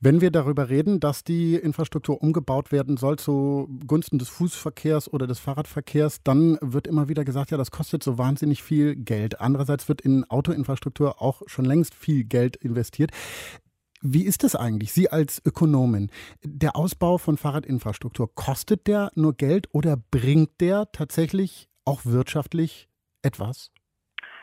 Wenn wir darüber reden, dass die Infrastruktur umgebaut werden soll zugunsten des Fußverkehrs oder des Fahrradverkehrs, dann wird immer wieder gesagt, ja, das kostet so wahnsinnig viel Geld. Andererseits wird in Autoinfrastruktur auch schon längst viel Geld investiert. Wie ist das eigentlich, Sie als Ökonomin? Der Ausbau von Fahrradinfrastruktur, kostet der nur Geld oder bringt der tatsächlich auch wirtschaftlich etwas?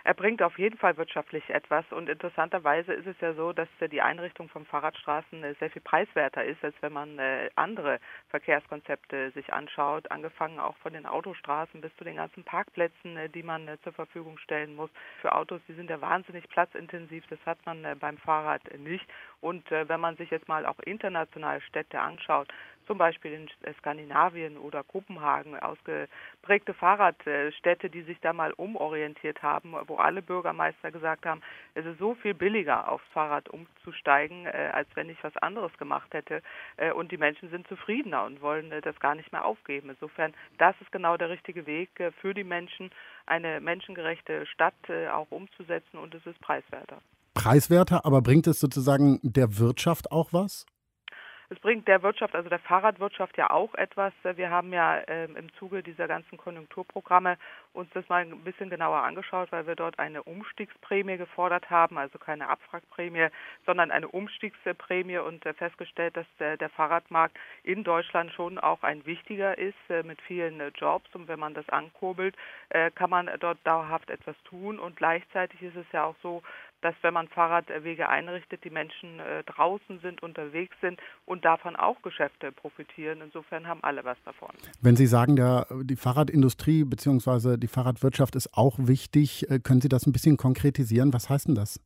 Er bringt auf jeden Fall wirtschaftlich etwas und interessanterweise ist es ja so, dass die Einrichtung von Fahrradstraßen äh, sehr viel preiswerter ist, als wenn man äh, andere Verkehrskonzepte sich anschaut, angefangen auch von den Autostraßen bis zu den ganzen Parkplätzen, äh, die man zur Verfügung stellen muss. Für Autos, die sind ja wahnsinnig platzintensiv, das hat man beim Fahrrad nicht. Und wenn man sich jetzt mal auch international Städte anschaut, zum Beispiel in Skandinavien oder Kopenhagen, ausgeprägte Fahrradstädte, die sich da mal umorientiert haben, wo alle Bürgermeister gesagt haben, es ist so viel billiger aufs Fahrrad umzusteigen, äh, als wenn ich was anderes gemacht hätte. Äh, und die Menschen sind zufriedener und wollen äh, das gar nicht mehr aufgeben. Insofern, das ist genau der richtige Weg für die Menschen, eine menschengerechte Stadt auch umzusetzen und es ist preiswerter. Preiswerter, aber bringt es sozusagen der Wirtschaft auch was? Es bringt der Wirtschaft, also der Fahrradwirtschaft ja auch etwas. Wir haben ja ähm, im Zuge dieser ganzen Konjunkturprogramme uns das mal ein bisschen genauer angeschaut, weil wir dort eine Umstiegsprämie gefordert haben, also keine Abwrackprämie, sondern eine Umstiegsprämie und äh, festgestellt, dass der, der, Fahrradmarkt in Deutschland schon auch ein wichtiger ist äh, mit vielen äh, Jobs und wenn man das ankurbelt, äh, kann man dort dauerhaft etwas tun und gleichzeitig ist es ja auch so, dass wenn man Fahrradwege einrichtet, die Menschen äh, draußen sind, unterwegs sind und davon auch Geschäfte profitieren. Insofern haben alle was davon. Wenn Sie sagen, der, die Fahrradindustrie bzw. die Fahrradwirtschaft ist auch wichtig, äh, können Sie das ein bisschen konkretisieren? Was heißt denn das?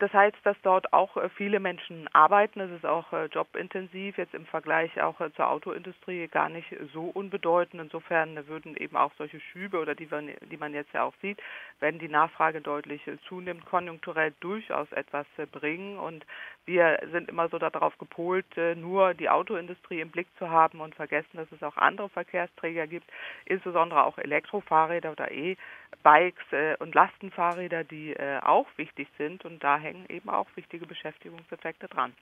Das heißt, dass dort auch äh, viele Menschen arbeiten. Es ist auch äh, jobintensiv, jetzt im Vergleich auch äh, zur Autoindustrie gar nicht so unbedeutend. Insofern würden eben auch solche Schübe oder die, die man jetzt ja auch sieht, wenn die Nachfrage deutlich zunimmt, konjunkturell durchaus etwas bringen. Und wir sind immer so darauf gepolt, nur die Autoindustrie im Blick zu haben und vergessen, dass es auch andere Verkehrsträger gibt, insbesondere auch Elektrofahrräder oder E-Bikes und Lastenfahrräder, die auch wichtig sind. Und da hängen eben auch wichtige Beschäftigungseffekte dran.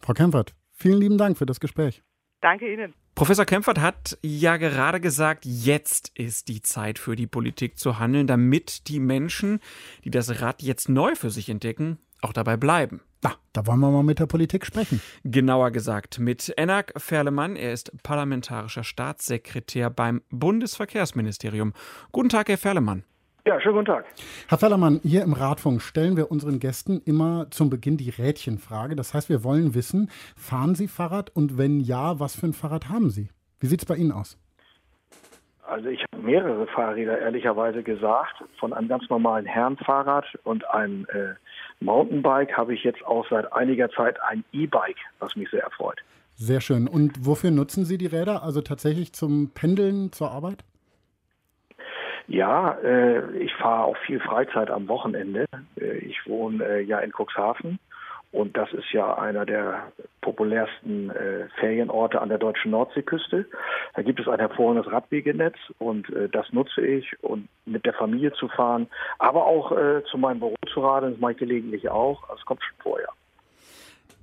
Frau Kempfert, vielen lieben Dank für das Gespräch. Danke Ihnen. Professor Kempfert hat ja gerade gesagt, jetzt ist die Zeit für die Politik zu handeln, damit die Menschen, die das Rad jetzt neu für sich entdecken, auch dabei bleiben. Na, da wollen wir mal mit der Politik sprechen. Genauer gesagt mit Enak Ferlemann. Er ist parlamentarischer Staatssekretär beim Bundesverkehrsministerium. Guten Tag, Herr Ferlemann. Ja, schönen guten Tag. Herr Fellermann, hier im Radfunk stellen wir unseren Gästen immer zum Beginn die Rädchenfrage. Das heißt, wir wollen wissen, fahren Sie Fahrrad und wenn ja, was für ein Fahrrad haben Sie? Wie sieht es bei Ihnen aus? Also ich habe mehrere Fahrräder ehrlicherweise gesagt. Von einem ganz normalen Herrenfahrrad und einem äh, Mountainbike habe ich jetzt auch seit einiger Zeit ein E-Bike, was mich sehr erfreut. Sehr schön. Und wofür nutzen Sie die Räder? Also tatsächlich zum Pendeln zur Arbeit? Ja, äh, ich fahre auch viel Freizeit am Wochenende. Äh, ich wohne äh, ja in Cuxhaven und das ist ja einer der populärsten äh, Ferienorte an der deutschen Nordseeküste. Da gibt es ein hervorragendes Radwegenetz und äh, das nutze ich und mit der Familie zu fahren, aber auch äh, zu meinem Büro zu radeln, das mache ich gelegentlich auch. Das kommt schon vorher.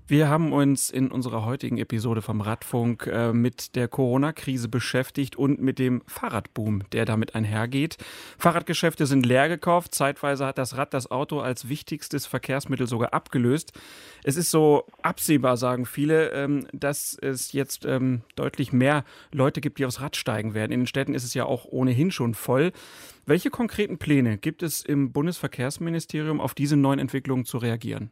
Wir haben uns in unserer heutigen Episode vom Radfunk äh, mit der Corona-Krise beschäftigt und mit dem Fahrradboom, der damit einhergeht. Fahrradgeschäfte sind leer gekauft. Zeitweise hat das Rad das Auto als wichtigstes Verkehrsmittel sogar abgelöst. Es ist so absehbar, sagen viele, ähm, dass es jetzt ähm, deutlich mehr Leute gibt, die aufs Rad steigen werden. In den Städten ist es ja auch ohnehin schon voll. Welche konkreten Pläne gibt es im Bundesverkehrsministerium, auf diese neuen Entwicklungen zu reagieren?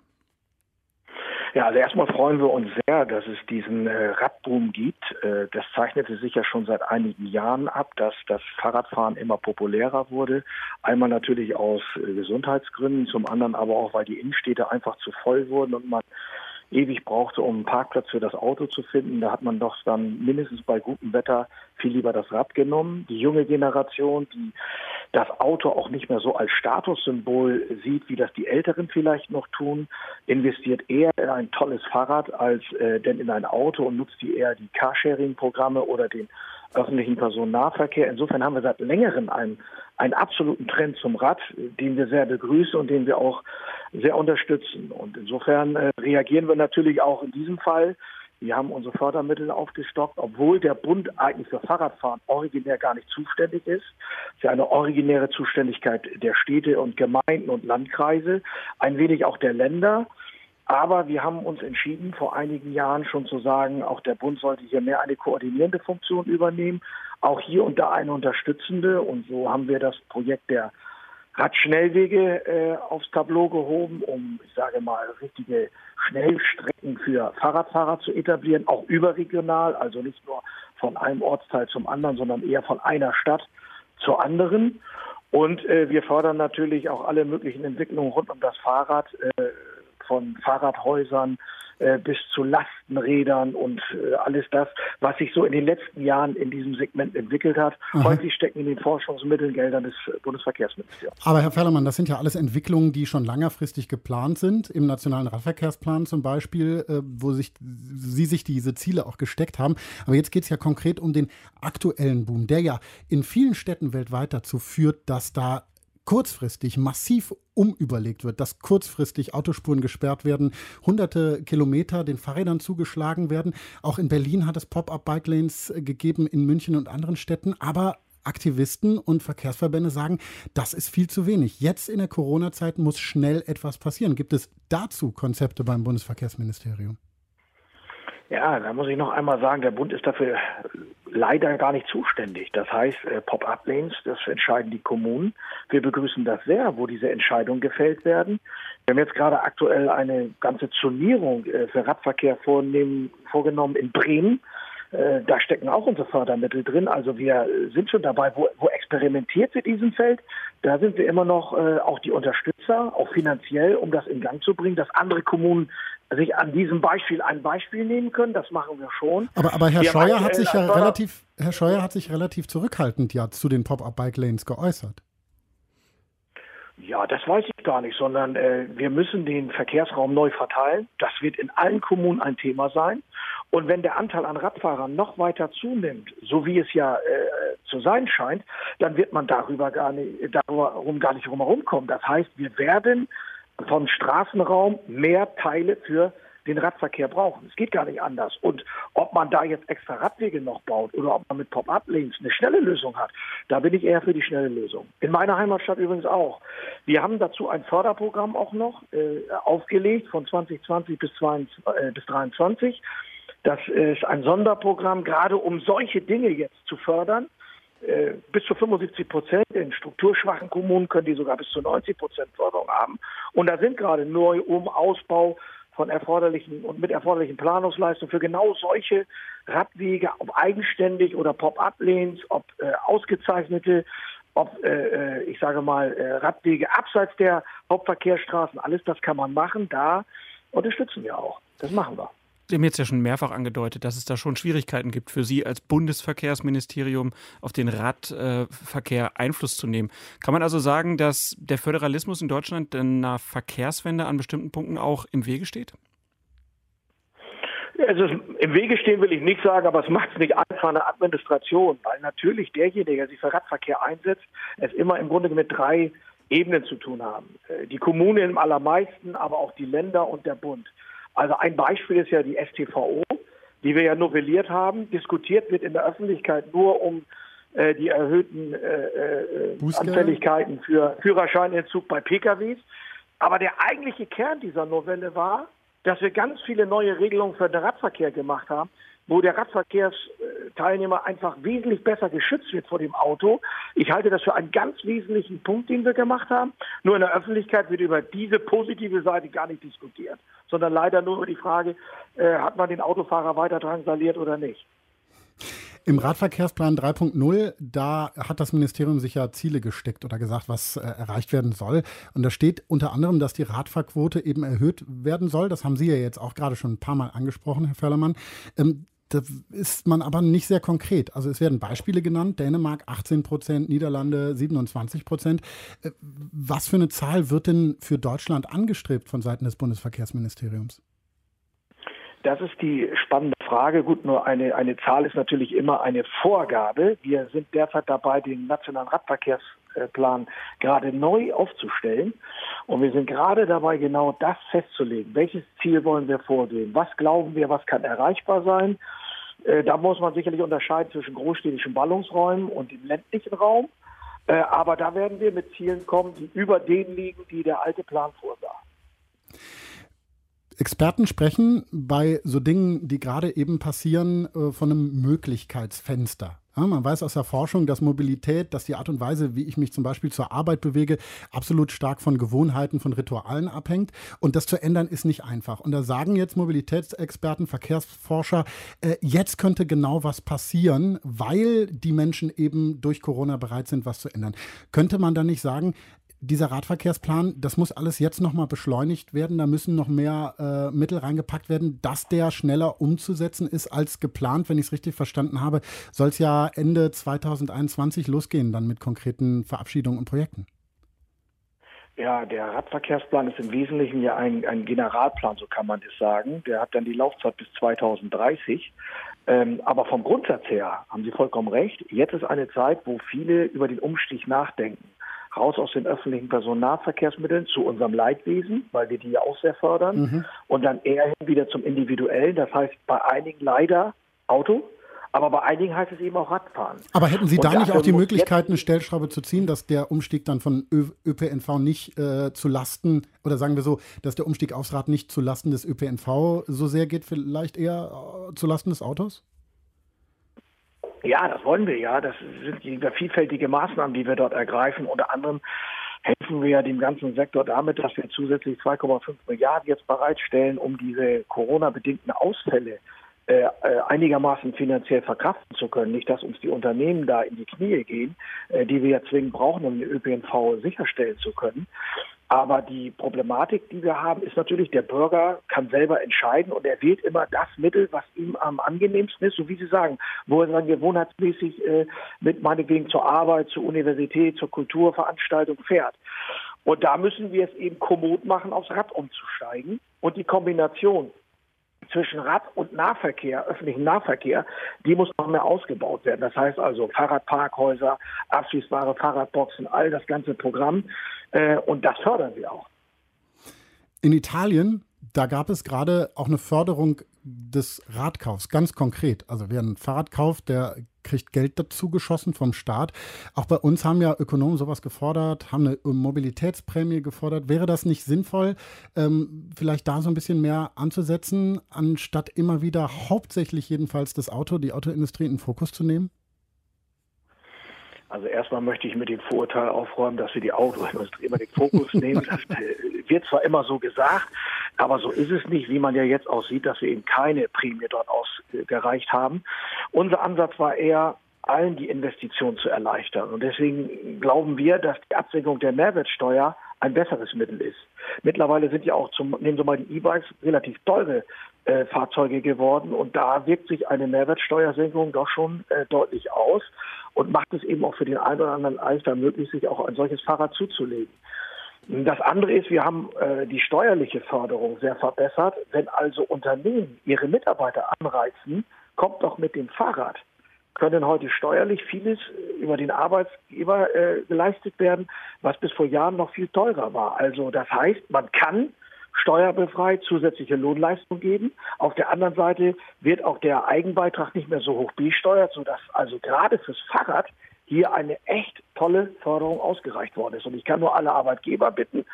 Ja, also erstmal freuen wir uns sehr, dass es diesen äh, Radboom gibt. Äh, das zeichnete sich ja schon seit einigen Jahren ab, dass das Fahrradfahren immer populärer wurde. Einmal natürlich aus äh, Gesundheitsgründen, zum anderen aber auch, weil die Innenstädte einfach zu voll wurden und man ewig brauchte, um einen Parkplatz für das Auto zu finden. Da hat man doch dann mindestens bei gutem Wetter viel lieber das Rad genommen. Die junge Generation, die das Auto auch nicht mehr so als Statussymbol sieht, wie das die Älteren vielleicht noch tun, investiert eher in ein tolles Fahrrad als äh, denn in ein Auto und nutzt die eher die Carsharing-Programme oder den öffentlichen Personennahverkehr. Insofern haben wir seit längerem einen, einen absoluten Trend zum Rad, den wir sehr begrüßen und den wir auch sehr unterstützen. Und insofern äh, reagieren wir natürlich auch in diesem Fall. Wir haben unsere Fördermittel aufgestockt, obwohl der Bund eigentlich für Fahrradfahren originär gar nicht zuständig ist. Es ist ja eine originäre Zuständigkeit der Städte und Gemeinden und Landkreise, ein wenig auch der Länder. Aber wir haben uns entschieden, vor einigen Jahren schon zu sagen, auch der Bund sollte hier mehr eine koordinierende Funktion übernehmen, auch hier und da eine unterstützende. Und so haben wir das Projekt der Radschnellwege äh, aufs Tableau gehoben, um, ich sage mal, richtige Schnellstrecken für Fahrradfahrer zu etablieren, auch überregional, also nicht nur von einem Ortsteil zum anderen, sondern eher von einer Stadt zur anderen. Und äh, wir fördern natürlich auch alle möglichen Entwicklungen rund um das Fahrrad. Äh, von Fahrradhäusern äh, bis zu Lastenrädern und äh, alles das, was sich so in den letzten Jahren in diesem Segment entwickelt hat. Aha. Häufig stecken in den Forschungsmitteln Geldern des Bundesverkehrsministeriums. Aber Herr Ferlermann, das sind ja alles Entwicklungen, die schon längerfristig geplant sind, im Nationalen Radverkehrsplan zum Beispiel, äh, wo sich, Sie sich diese Ziele auch gesteckt haben. Aber jetzt geht es ja konkret um den aktuellen Boom, der ja in vielen Städten weltweit dazu führt, dass da kurzfristig massiv umüberlegt wird, dass kurzfristig Autospuren gesperrt werden, hunderte Kilometer den Fahrrädern zugeschlagen werden. Auch in Berlin hat es Pop-up-Bike-Lanes gegeben, in München und anderen Städten. Aber Aktivisten und Verkehrsverbände sagen, das ist viel zu wenig. Jetzt in der Corona-Zeit muss schnell etwas passieren. Gibt es dazu Konzepte beim Bundesverkehrsministerium? Ja, da muss ich noch einmal sagen, der Bund ist dafür leider gar nicht zuständig. Das heißt, äh, Pop-up-Lanes, das entscheiden die Kommunen. Wir begrüßen das sehr, wo diese Entscheidungen gefällt werden. Wir haben jetzt gerade aktuell eine ganze Zonierung äh, für Radverkehr vorgenommen in Bremen. Äh, da stecken auch unsere Fördermittel drin. Also wir sind schon dabei, wo, wo experimentiert wird in diesem Feld. Da sind wir immer noch auch die Unterstützer, auch finanziell, um das in Gang zu bringen, dass andere Kommunen sich an diesem Beispiel ein Beispiel nehmen können. Das machen wir schon. Aber, aber Herr wir Scheuer hat sich ja relativ, Herr Scheuer hat sich relativ zurückhaltend ja zu den Pop-up-Bike-Lanes geäußert. Ja, das weiß ich gar nicht, sondern äh, wir müssen den Verkehrsraum neu verteilen. Das wird in allen Kommunen ein Thema sein. Und wenn der Anteil an Radfahrern noch weiter zunimmt, so wie es ja äh, zu sein scheint, dann wird man darüber gar nicht, darum gar nicht rumherum kommen. Das heißt, wir werden von Straßenraum mehr Teile für den Radverkehr brauchen. Es geht gar nicht anders. Und ob man da jetzt extra Radwege noch baut oder ob man mit Pop-up-Links eine schnelle Lösung hat, da bin ich eher für die schnelle Lösung. In meiner Heimatstadt übrigens auch. Wir haben dazu ein Förderprogramm auch noch äh, aufgelegt von 2020 bis 2023. Äh, das ist ein Sonderprogramm, gerade um solche Dinge jetzt zu fördern. Äh, bis zu 75 Prozent. In strukturschwachen Kommunen können die sogar bis zu 90 Prozent Förderung haben. Und da sind gerade Neu-, Um-, Ausbau von erforderlichen und mit erforderlichen Planungsleistungen für genau solche Radwege, ob eigenständig oder Pop-up-Lanes, ob äh, ausgezeichnete, ob, äh, äh, ich sage mal, äh, Radwege abseits der Hauptverkehrsstraßen, alles das kann man machen. Da unterstützen wir auch. Das machen wir. Sie haben jetzt ja schon mehrfach angedeutet, dass es da schon Schwierigkeiten gibt für Sie als Bundesverkehrsministerium auf den Radverkehr Einfluss zu nehmen. Kann man also sagen, dass der Föderalismus in Deutschland einer Verkehrswende an bestimmten Punkten auch im Wege steht? Also im Wege stehen will ich nicht sagen, aber es macht es nicht einfach eine Administration, weil natürlich derjenige, der sich für Radverkehr einsetzt, es immer im Grunde mit drei Ebenen zu tun haben. Äh, die Kommunen im allermeisten, aber auch die Länder und der Bund. Also ein Beispiel ist ja die STVO, die wir ja novelliert haben. Diskutiert wird in der Öffentlichkeit nur um äh, die erhöhten äh, äh, Anfälligkeiten für Führerscheinentzug bei PKWs. Aber der eigentliche Kern dieser Novelle war, dass wir ganz viele neue Regelungen für den Radverkehr gemacht haben, wo der Radverkehrsteilnehmer einfach wesentlich besser geschützt wird vor dem Auto. Ich halte das für einen ganz wesentlichen Punkt, den wir gemacht haben. Nur in der Öffentlichkeit wird über diese positive Seite gar nicht diskutiert, sondern leider nur über die Frage, äh, hat man den Autofahrer weiter drangsaliert oder nicht. Im Radverkehrsplan 3.0, da hat das Ministerium sich ja Ziele gesteckt oder gesagt, was äh, erreicht werden soll. Und da steht unter anderem, dass die Radfahrquote eben erhöht werden soll. Das haben Sie ja jetzt auch gerade schon ein paar Mal angesprochen, Herr Förlermann. Ähm, da ist man aber nicht sehr konkret. Also es werden Beispiele genannt, Dänemark 18 Prozent, Niederlande 27 Prozent. Äh, was für eine Zahl wird denn für Deutschland angestrebt von Seiten des Bundesverkehrsministeriums? Das ist die spannende Frage. Gut, nur eine, eine Zahl ist natürlich immer eine Vorgabe. Wir sind derzeit dabei, den nationalen Radverkehrsplan gerade neu aufzustellen. Und wir sind gerade dabei, genau das festzulegen. Welches Ziel wollen wir vorgehen? Was glauben wir, was kann erreichbar sein? Äh, da muss man sicherlich unterscheiden zwischen großstädtischen Ballungsräumen und dem ländlichen Raum. Äh, aber da werden wir mit Zielen kommen, die über denen liegen, die der alte Plan vorsah. Experten sprechen bei so Dingen, die gerade eben passieren, äh, von einem Möglichkeitsfenster. Ja, man weiß aus der Forschung, dass Mobilität, dass die Art und Weise, wie ich mich zum Beispiel zur Arbeit bewege, absolut stark von Gewohnheiten, von Ritualen abhängt. Und das zu ändern ist nicht einfach. Und da sagen jetzt Mobilitätsexperten, Verkehrsforscher, äh, jetzt könnte genau was passieren, weil die Menschen eben durch Corona bereit sind, was zu ändern. Könnte man dann nicht sagen, dieser Radverkehrsplan, das muss alles jetzt nochmal beschleunigt werden. Da müssen noch mehr äh, Mittel reingepackt werden, dass der schneller umzusetzen ist als geplant. Wenn ich es richtig verstanden habe, soll es ja Ende 2021 losgehen, dann mit konkreten Verabschiedungen und Projekten. Ja, der Radverkehrsplan ist im Wesentlichen ja ein, ein Generalplan, so kann man das sagen. Der hat dann die Laufzeit bis 2030. Ähm, aber vom Grundsatz her haben Sie vollkommen recht. Jetzt ist eine Zeit, wo viele über den Umstieg nachdenken raus aus den öffentlichen Personennahverkehrsmitteln zu unserem Leidwesen, weil wir die ja auch sehr fördern, mhm. und dann eher hin wieder zum Individuellen. Das heißt, bei einigen leider Auto, aber bei einigen heißt es eben auch Radfahren. Aber hätten Sie und da nicht auch die Möglichkeit, eine Stellschraube zu ziehen, dass der Umstieg dann von Ö ÖPNV nicht äh, zu Lasten, oder sagen wir so, dass der Umstieg aufs Rad nicht zu Lasten des ÖPNV so sehr geht, vielleicht eher äh, zu Lasten des Autos? Ja, das wollen wir ja. Das sind die vielfältige Maßnahmen, die wir dort ergreifen. Unter anderem helfen wir ja dem ganzen Sektor damit, dass wir zusätzlich 2,5 Milliarden jetzt bereitstellen, um diese Corona-bedingten Ausfälle äh, äh, einigermaßen finanziell verkraften zu können. Nicht, dass uns die Unternehmen da in die Knie gehen, äh, die wir ja zwingend brauchen, um den ÖPNV sicherstellen zu können. Aber die Problematik, die wir haben, ist natürlich, der Bürger kann selber entscheiden und er wählt immer das Mittel, was ihm am angenehmsten ist, so wie Sie sagen, wo er dann gewohnheitsmäßig äh, mit meinetwegen zur Arbeit, zur Universität, zur Kulturveranstaltung fährt. Und da müssen wir es eben kommod machen, aufs Rad umzusteigen. Und die Kombination zwischen Rad- und Nahverkehr, öffentlichen Nahverkehr, die muss noch mehr ausgebaut werden. Das heißt also Fahrradparkhäuser, abschließbare Fahrradboxen, all das ganze Programm. Äh, und das fördern wir auch. In Italien, da gab es gerade auch eine Förderung des Radkaufs, ganz konkret. Also wer ein Fahrrad kauft, der kriegt Geld dazu geschossen vom Staat. Auch bei uns haben ja Ökonomen sowas gefordert, haben eine Mobilitätsprämie gefordert. Wäre das nicht sinnvoll, ähm, vielleicht da so ein bisschen mehr anzusetzen, anstatt immer wieder hauptsächlich jedenfalls das Auto, die Autoindustrie in den Fokus zu nehmen? Also erstmal möchte ich mit dem Vorurteil aufräumen, dass wir die Autoindustrie [laughs] immer den Fokus nehmen. Das äh, wird zwar immer so gesagt, aber so ist es nicht, wie man ja jetzt auch sieht, dass wir eben keine Prämie dort ausgereicht haben. Unser Ansatz war eher, allen die Investition zu erleichtern. Und deswegen glauben wir, dass die Absenkung der Mehrwertsteuer ein besseres Mittel ist. Mittlerweile sind ja auch zum, nehmen Sie mal die E-Bikes, relativ teure äh, Fahrzeuge geworden und da wirkt sich eine Mehrwertsteuersenkung doch schon äh, deutlich aus und macht es eben auch für den einen oder anderen leichter möglich, sich auch ein solches Fahrrad zuzulegen. Das andere ist, wir haben äh, die steuerliche Förderung sehr verbessert. Wenn also Unternehmen ihre Mitarbeiter anreizen, kommt doch mit dem Fahrrad, können heute steuerlich vieles über den Arbeitgeber äh, geleistet werden, was bis vor Jahren noch viel teurer war. Also das heißt, man kann steuerbefreit zusätzliche Lohnleistung geben. Auf der anderen Seite wird auch der Eigenbeitrag nicht mehr so hoch besteuert, sodass also gerade fürs Fahrrad hier eine echt tolle Förderung ausgereicht worden ist. Und ich kann nur alle Arbeitgeber bitten,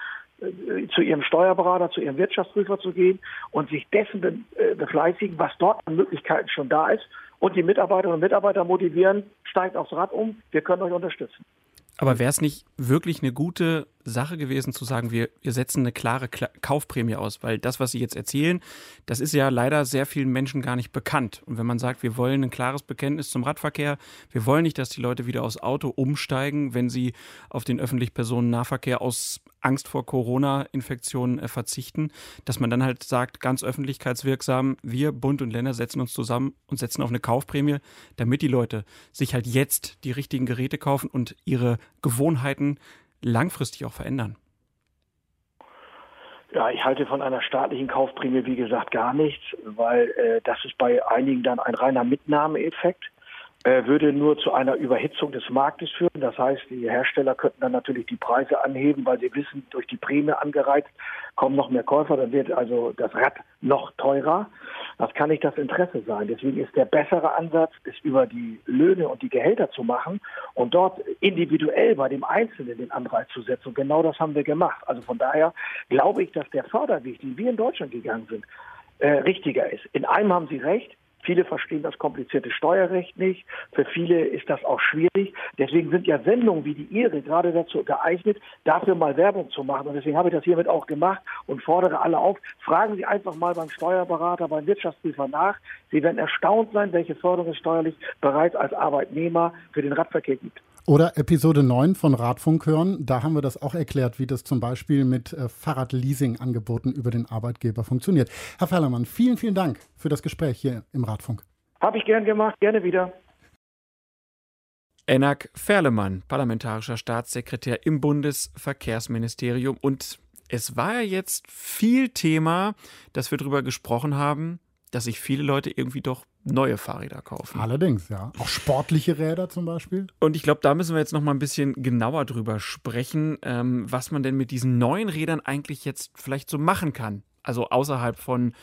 äh, zu ihrem Steuerberater, zu ihrem Wirtschaftsprüfer zu gehen und sich dessen äh, befleißigen, was dort an Möglichkeiten schon da ist und die Mitarbeiterinnen und Mitarbeiter motivieren, steigt aufs Rad um, wir können euch unterstützen. Aber wäre es nicht wirklich eine gute Sache gewesen zu sagen, wir, wir setzen eine klare Kla Kaufprämie aus? Weil das, was Sie jetzt erzählen, das ist ja leider sehr vielen Menschen gar nicht bekannt. Und wenn man sagt, wir wollen ein klares Bekenntnis zum Radverkehr, wir wollen nicht, dass die Leute wieder aufs Auto umsteigen, wenn sie auf den öffentlichen Personennahverkehr aus Angst vor Corona-Infektionen äh, verzichten, dass man dann halt sagt, ganz öffentlichkeitswirksam, wir, Bund und Länder setzen uns zusammen und setzen auf eine Kaufprämie, damit die Leute sich halt jetzt die richtigen Geräte kaufen und ihre Gewohnheiten langfristig auch verändern. Ja, ich halte von einer staatlichen Kaufprämie, wie gesagt, gar nichts, weil äh, das ist bei einigen dann ein reiner Mitnahmeeffekt würde nur zu einer Überhitzung des Marktes führen. Das heißt, die Hersteller könnten dann natürlich die Preise anheben, weil sie wissen, durch die Prämie angereizt kommen noch mehr Käufer, dann wird also das Rad noch teurer. Das kann nicht das Interesse sein. Deswegen ist der bessere Ansatz, es über die Löhne und die Gehälter zu machen und dort individuell bei dem Einzelnen den Anreiz zu setzen. Und genau das haben wir gemacht. Also von daher glaube ich, dass der Förderweg, den wir in Deutschland gegangen sind, äh, richtiger ist. In einem haben Sie recht. Viele verstehen das komplizierte Steuerrecht nicht. Für viele ist das auch schwierig. Deswegen sind ja Sendungen wie die Ihre gerade dazu geeignet, dafür mal Werbung zu machen. Und deswegen habe ich das hiermit auch gemacht und fordere alle auf, fragen Sie einfach mal beim Steuerberater, beim Wirtschaftsprüfer nach. Sie werden erstaunt sein, welche Förderung es steuerlich bereits als Arbeitnehmer für den Radverkehr gibt. Oder Episode 9 von Radfunk hören. Da haben wir das auch erklärt, wie das zum Beispiel mit äh, Fahrradleasing-Angeboten über den Arbeitgeber funktioniert. Herr Ferlermann, vielen, vielen Dank für das Gespräch hier im Radfunk. Habe ich gern gemacht, gerne wieder. Enak Ferlemann, parlamentarischer Staatssekretär im Bundesverkehrsministerium. Und es war ja jetzt viel Thema, dass wir darüber gesprochen haben, dass sich viele Leute irgendwie doch neue Fahrräder kaufen. Allerdings, ja. Auch sportliche Räder zum Beispiel. Und ich glaube, da müssen wir jetzt noch mal ein bisschen genauer drüber sprechen, ähm, was man denn mit diesen neuen Rädern eigentlich jetzt vielleicht so machen kann. Also außerhalb von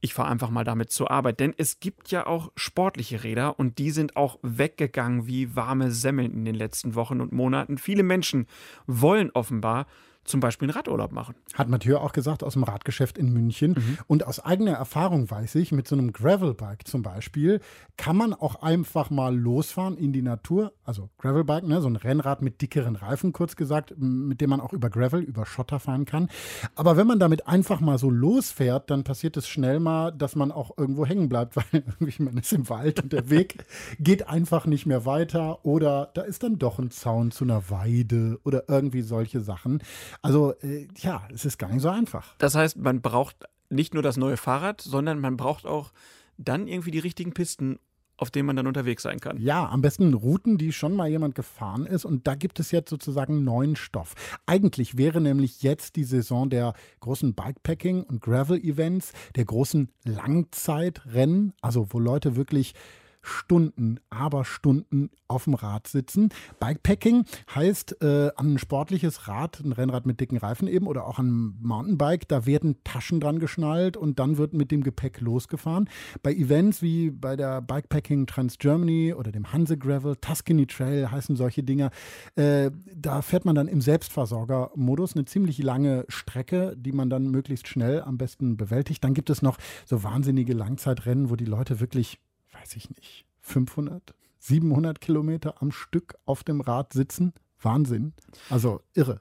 ich fahre einfach mal damit zur Arbeit. Denn es gibt ja auch sportliche Räder und die sind auch weggegangen wie warme Semmeln in den letzten Wochen und Monaten. Viele Menschen wollen offenbar zum Beispiel einen Radurlaub machen. Hat Mathieu auch gesagt aus dem Radgeschäft in München. Mhm. Und aus eigener Erfahrung weiß ich, mit so einem Gravelbike zum Beispiel, kann man auch einfach mal losfahren in die Natur. Also Gravelbike, ne, so ein Rennrad mit dickeren Reifen, kurz gesagt, mit dem man auch über Gravel, über Schotter fahren kann. Aber wenn man damit einfach mal so losfährt, dann passiert es schnell mal, dass man auch irgendwo hängen bleibt, [laughs] weil man ist im Wald und der Weg [laughs] geht einfach nicht mehr weiter. Oder da ist dann doch ein Zaun zu einer Weide oder irgendwie solche Sachen. Also äh, ja, es ist gar nicht so einfach. Das heißt, man braucht nicht nur das neue Fahrrad, sondern man braucht auch dann irgendwie die richtigen Pisten, auf denen man dann unterwegs sein kann. Ja, am besten Routen, die schon mal jemand gefahren ist. Und da gibt es jetzt sozusagen neuen Stoff. Eigentlich wäre nämlich jetzt die Saison der großen Bikepacking- und Gravel-Events, der großen Langzeitrennen, also wo Leute wirklich Stunden, aber Stunden auf dem Rad sitzen. Bikepacking heißt äh, an ein sportliches Rad, ein Rennrad mit dicken Reifen eben oder auch an Mountainbike, da werden Taschen dran geschnallt und dann wird mit dem Gepäck losgefahren. Bei Events wie bei der Bikepacking Trans Germany oder dem Hanse Gravel, Tuscany Trail heißen solche Dinger, äh, da fährt man dann im Selbstversorgermodus eine ziemlich lange Strecke, die man dann möglichst schnell am besten bewältigt. Dann gibt es noch so wahnsinnige Langzeitrennen, wo die Leute wirklich weiß ich nicht, 500, 700 Kilometer am Stück auf dem Rad sitzen. Wahnsinn. Also irre.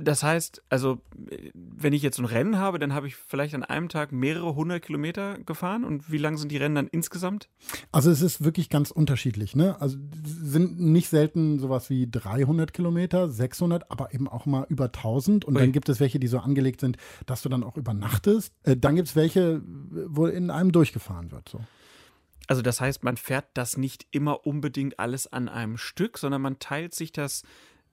Das heißt, also wenn ich jetzt ein Rennen habe, dann habe ich vielleicht an einem Tag mehrere hundert Kilometer gefahren. Und wie lang sind die Rennen dann insgesamt? Also es ist wirklich ganz unterschiedlich. Ne? Also sind nicht selten sowas wie 300 Kilometer, 600, aber eben auch mal über 1000. Und Ui. dann gibt es welche, die so angelegt sind, dass du dann auch übernachtest. Äh, dann gibt es welche, wo in einem durchgefahren wird. So. Also das heißt, man fährt das nicht immer unbedingt alles an einem Stück, sondern man teilt sich das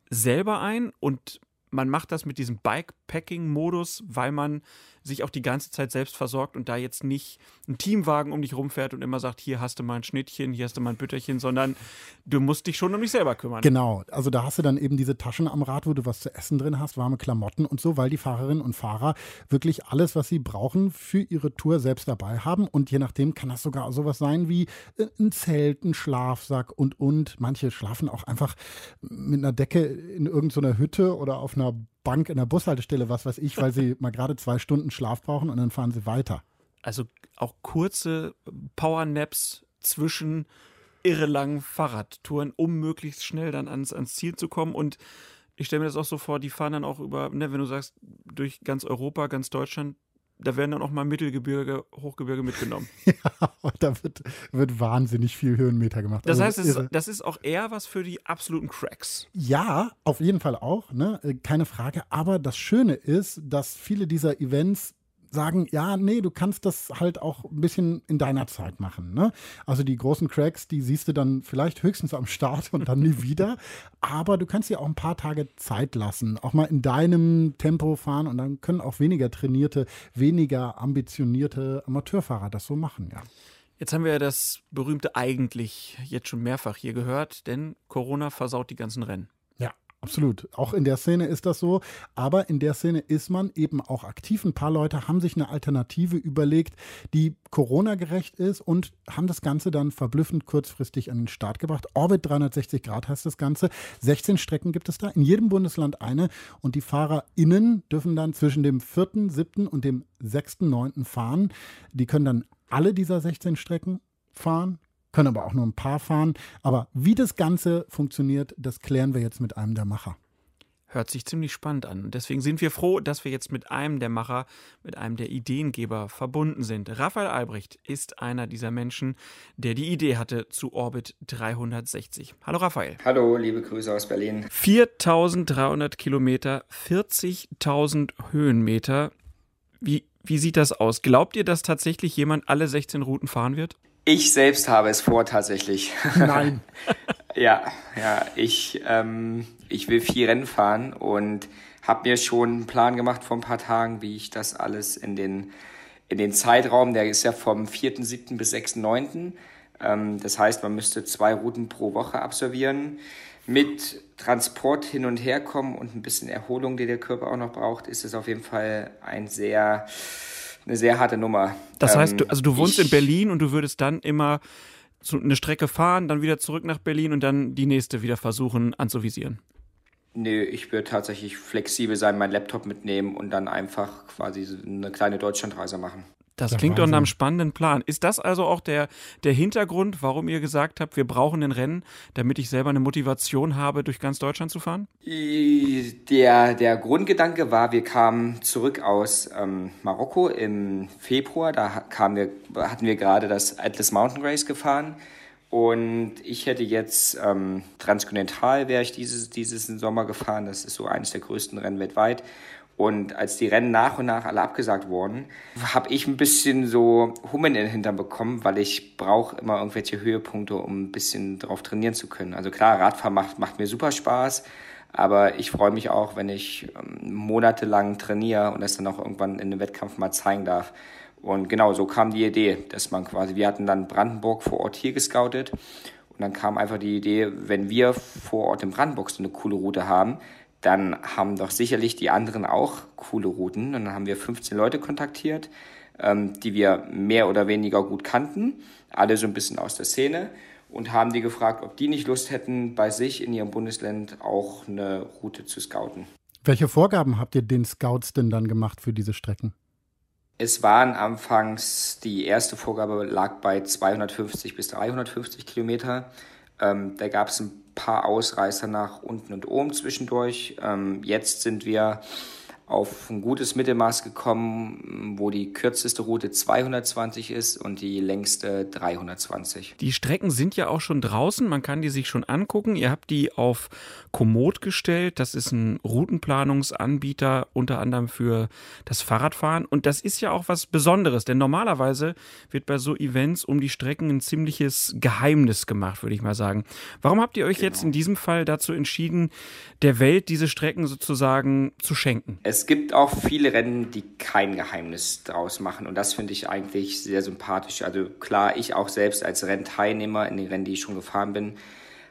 selber ein und man macht das mit diesem Bikepacking-Modus, weil man sich auch die ganze Zeit selbst versorgt und da jetzt nicht ein Teamwagen um dich rumfährt und immer sagt, hier hast du mal ein Schnittchen, hier hast du mal ein Bütterchen, sondern du musst dich schon um dich selber kümmern. Genau, also da hast du dann eben diese Taschen am Rad, wo du was zu essen drin hast, warme Klamotten und so, weil die Fahrerinnen und Fahrer wirklich alles, was sie brauchen für ihre Tour selbst dabei haben und je nachdem kann das sogar sowas sein wie äh, ein Zelt, ein Schlafsack und und. Manche schlafen auch einfach mit einer Decke in irgendeiner Hütte oder auf einer Bank in der Bushaltestelle, was weiß ich, weil sie [laughs] mal gerade zwei Stunden Schlaf brauchen und dann fahren sie weiter. Also auch kurze Powernaps zwischen irre langen Fahrradtouren, um möglichst schnell dann ans, ans Ziel zu kommen. Und ich stelle mir das auch so vor, die fahren dann auch über, ne, wenn du sagst, durch ganz Europa, ganz Deutschland, da werden dann auch mal Mittelgebirge, Hochgebirge mitgenommen. [laughs] ja, da wird, wird wahnsinnig viel Höhenmeter gemacht. Das also, heißt, das ist, das ist, auch eher was für die absoluten Cracks. Ja, auf jeden Fall auch, ne? Äh, keine Frage. Aber das Schöne ist, dass viele dieser Events sagen, ja, nee, du kannst das halt auch ein bisschen in deiner Zeit machen. Ne? Also die großen Cracks, die siehst du dann vielleicht höchstens am Start und dann nie [laughs] wieder. Aber du kannst dir auch ein paar Tage Zeit lassen, auch mal in deinem Tempo fahren und dann können auch weniger trainierte, weniger ambitionierte Amateurfahrer das so machen, ja. Jetzt haben wir ja das berühmte eigentlich jetzt schon mehrfach hier gehört, denn Corona versaut die ganzen Rennen. Absolut. Auch in der Szene ist das so. Aber in der Szene ist man eben auch aktiv. Ein paar Leute haben sich eine Alternative überlegt, die Corona-gerecht ist und haben das Ganze dann verblüffend kurzfristig an den Start gebracht. Orbit 360 Grad heißt das Ganze. 16 Strecken gibt es da, in jedem Bundesland eine. Und die FahrerInnen dürfen dann zwischen dem 4., 7. und dem 6., 9. fahren. Die können dann alle dieser 16 Strecken fahren können aber auch nur ein paar fahren. Aber wie das Ganze funktioniert, das klären wir jetzt mit einem der Macher. Hört sich ziemlich spannend an. Deswegen sind wir froh, dass wir jetzt mit einem der Macher, mit einem der Ideengeber verbunden sind. Raphael Albrecht ist einer dieser Menschen, der die Idee hatte zu Orbit 360. Hallo Raphael. Hallo, liebe Grüße aus Berlin. 4300 Kilometer, 40.000 Höhenmeter. Wie, wie sieht das aus? Glaubt ihr, dass tatsächlich jemand alle 16 Routen fahren wird? Ich selbst habe es vor tatsächlich. Nein. [laughs] ja, ja, ich, ähm, ich will viel Rennen fahren und habe mir schon einen Plan gemacht vor ein paar Tagen, wie ich das alles in den in den Zeitraum, der ist ja vom 4.7. bis 6.9. Ähm, das heißt, man müsste zwei Routen pro Woche absolvieren. Mit Transport hin und her kommen und ein bisschen Erholung, die der Körper auch noch braucht, ist es auf jeden Fall ein sehr, eine sehr harte Nummer. Das heißt, du, also du wohnst in Berlin und du würdest dann immer so eine Strecke fahren, dann wieder zurück nach Berlin und dann die nächste wieder versuchen anzuvisieren. Nee, ich würde tatsächlich flexibel sein, meinen Laptop mitnehmen und dann einfach quasi eine kleine Deutschlandreise machen. Das ja, klingt doch nach einem spannenden Plan. Ist das also auch der, der Hintergrund, warum ihr gesagt habt, wir brauchen ein Rennen, damit ich selber eine Motivation habe, durch ganz Deutschland zu fahren? Der, der Grundgedanke war, wir kamen zurück aus ähm, Marokko im Februar. Da kamen wir, hatten wir gerade das Atlas Mountain Race gefahren. Und ich hätte jetzt ähm, Transkontinental wäre ich dieses, dieses Sommer gefahren. Das ist so eines der größten Rennen weltweit. Und als die Rennen nach und nach alle abgesagt wurden, habe ich ein bisschen so Hummen in den Hintern bekommen, weil ich brauche immer irgendwelche Höhepunkte, um ein bisschen drauf trainieren zu können. Also klar, Radfahren macht, macht mir super Spaß, aber ich freue mich auch, wenn ich ähm, monatelang trainiere und das dann auch irgendwann in einem Wettkampf mal zeigen darf. Und genau so kam die Idee, dass man quasi, wir hatten dann Brandenburg vor Ort hier gescoutet und dann kam einfach die Idee, wenn wir vor Ort in Brandenburg so eine coole Route haben, dann haben doch sicherlich die anderen auch coole Routen. Und dann haben wir 15 Leute kontaktiert, ähm, die wir mehr oder weniger gut kannten, alle so ein bisschen aus der Szene und haben die gefragt, ob die nicht Lust hätten, bei sich in ihrem Bundesland auch eine Route zu scouten. Welche Vorgaben habt ihr den Scouts denn dann gemacht für diese Strecken? Es waren anfangs, die erste Vorgabe lag bei 250 bis 350 Kilometer. Ähm, da gab es ein paar Ausreißer nach unten und oben zwischendurch. Ähm, jetzt sind wir auf ein gutes Mittelmaß gekommen, wo die kürzeste Route 220 ist und die längste 320. Die Strecken sind ja auch schon draußen, man kann die sich schon angucken. Ihr habt die auf Komoot gestellt, das ist ein Routenplanungsanbieter unter anderem für das Fahrradfahren und das ist ja auch was Besonderes, denn normalerweise wird bei so Events um die Strecken ein ziemliches Geheimnis gemacht, würde ich mal sagen. Warum habt ihr euch genau. jetzt in diesem Fall dazu entschieden, der Welt diese Strecken sozusagen zu schenken? Es es gibt auch viele Rennen, die kein Geheimnis draus machen. Und das finde ich eigentlich sehr sympathisch. Also klar, ich auch selbst als Rennteilnehmer in den Rennen, die ich schon gefahren bin,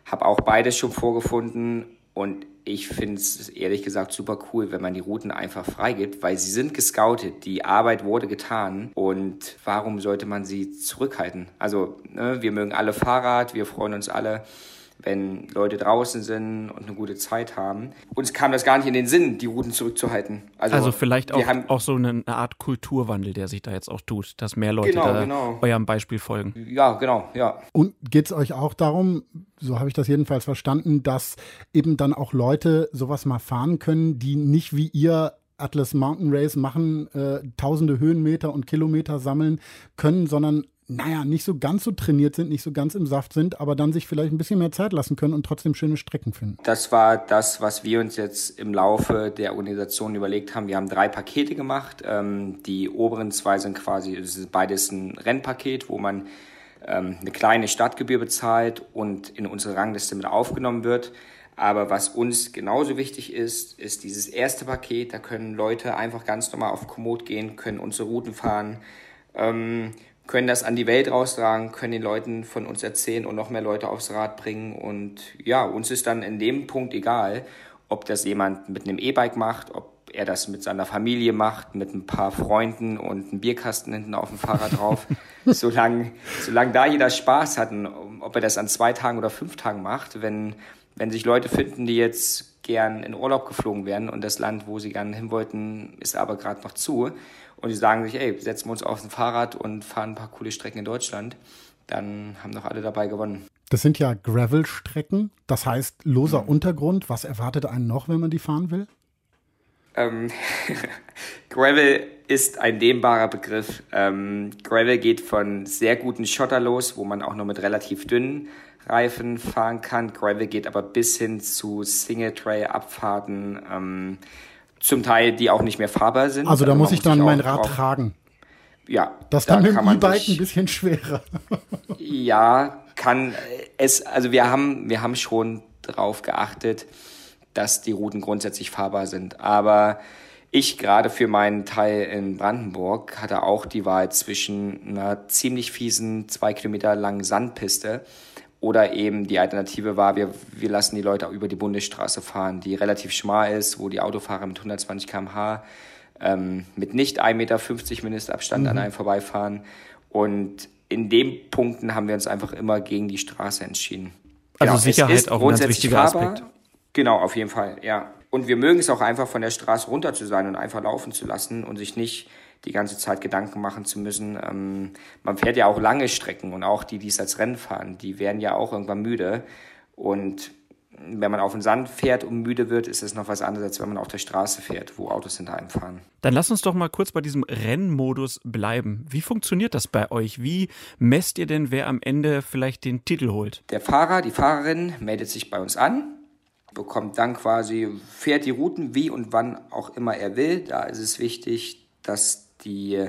habe auch beides schon vorgefunden. Und ich finde es ehrlich gesagt super cool, wenn man die Routen einfach freigibt, weil sie sind gescoutet, die Arbeit wurde getan. Und warum sollte man sie zurückhalten? Also ne, wir mögen alle Fahrrad, wir freuen uns alle wenn Leute draußen sind und eine gute Zeit haben. Uns kam das gar nicht in den Sinn, die Routen zurückzuhalten. Also, also vielleicht auch, auch so eine Art Kulturwandel, der sich da jetzt auch tut, dass mehr Leute genau, da genau. eurem Beispiel folgen. Ja, genau, ja. Und geht es euch auch darum, so habe ich das jedenfalls verstanden, dass eben dann auch Leute sowas mal fahren können, die nicht wie ihr Atlas Mountain Race machen, äh, tausende Höhenmeter und Kilometer sammeln können, sondern naja, nicht so ganz so trainiert sind, nicht so ganz im Saft sind, aber dann sich vielleicht ein bisschen mehr Zeit lassen können und trotzdem schöne Strecken finden. Das war das, was wir uns jetzt im Laufe der Organisation überlegt haben. Wir haben drei Pakete gemacht. Ähm, die oberen zwei sind quasi, das ist beides ein Rennpaket, wo man ähm, eine kleine Stadtgebühr bezahlt und in unsere Rangliste mit aufgenommen wird. Aber was uns genauso wichtig ist, ist dieses erste Paket. Da können Leute einfach ganz normal auf Komoot gehen, können unsere Routen fahren. Ähm, können das an die Welt raustragen, können den Leuten von uns erzählen und noch mehr Leute aufs Rad bringen. Und ja, uns ist dann in dem Punkt egal, ob das jemand mit einem E-Bike macht, ob er das mit seiner Familie macht, mit ein paar Freunden und einem Bierkasten hinten auf dem Fahrrad drauf. [laughs] solange, solange da jeder Spaß hat, und ob er das an zwei Tagen oder fünf Tagen macht, wenn, wenn sich Leute finden, die jetzt gern in Urlaub geflogen wären und das Land, wo sie gerne hin wollten, ist aber gerade noch zu, und die sagen sich, ey, setzen wir uns auf ein Fahrrad und fahren ein paar coole Strecken in Deutschland, dann haben doch alle dabei gewonnen. Das sind ja Gravel-Strecken, das heißt loser mhm. Untergrund. Was erwartet einen noch, wenn man die fahren will? Ähm, [laughs] Gravel ist ein dehnbarer Begriff. Ähm, Gravel geht von sehr guten Schotter los, wo man auch nur mit relativ dünnen Reifen fahren kann. Gravel geht aber bis hin zu Single-Tray-Abfahrten. Ähm, zum Teil, die auch nicht mehr fahrbar sind. Also da also muss ich dann mein Rad tragen. Ja. Das dann da mit dem E-Bike ein bisschen schwerer. [laughs] ja, kann es, also wir haben, wir haben schon darauf geachtet, dass die Routen grundsätzlich fahrbar sind. Aber ich gerade für meinen Teil in Brandenburg hatte auch die Wahl zwischen einer ziemlich fiesen, zwei Kilometer langen Sandpiste oder eben die Alternative war, wir, wir lassen die Leute über die Bundesstraße fahren, die relativ schmal ist, wo die Autofahrer mit 120 km/h ähm, mit nicht 1,50 Meter Mindestabstand mhm. an einem vorbeifahren. Und in den Punkten haben wir uns einfach immer gegen die Straße entschieden. Also genau, Sicherheit auch ein ganz wichtiger fahrbar. Aspekt. Genau, auf jeden Fall, ja. Und wir mögen es auch einfach von der Straße runter zu sein und einfach laufen zu lassen und sich nicht die ganze Zeit Gedanken machen zu müssen. Ähm, man fährt ja auch lange Strecken und auch die, die es als Rennen fahren, die werden ja auch irgendwann müde. Und wenn man auf den Sand fährt und müde wird, ist es noch was anderes, als wenn man auf der Straße fährt, wo Autos hinter einem fahren. Dann lass uns doch mal kurz bei diesem Rennmodus bleiben. Wie funktioniert das bei euch? Wie messt ihr denn, wer am Ende vielleicht den Titel holt? Der Fahrer, die Fahrerin meldet sich bei uns an bekommt dann quasi, fährt die Routen wie und wann auch immer er will. Da ist es wichtig, dass die,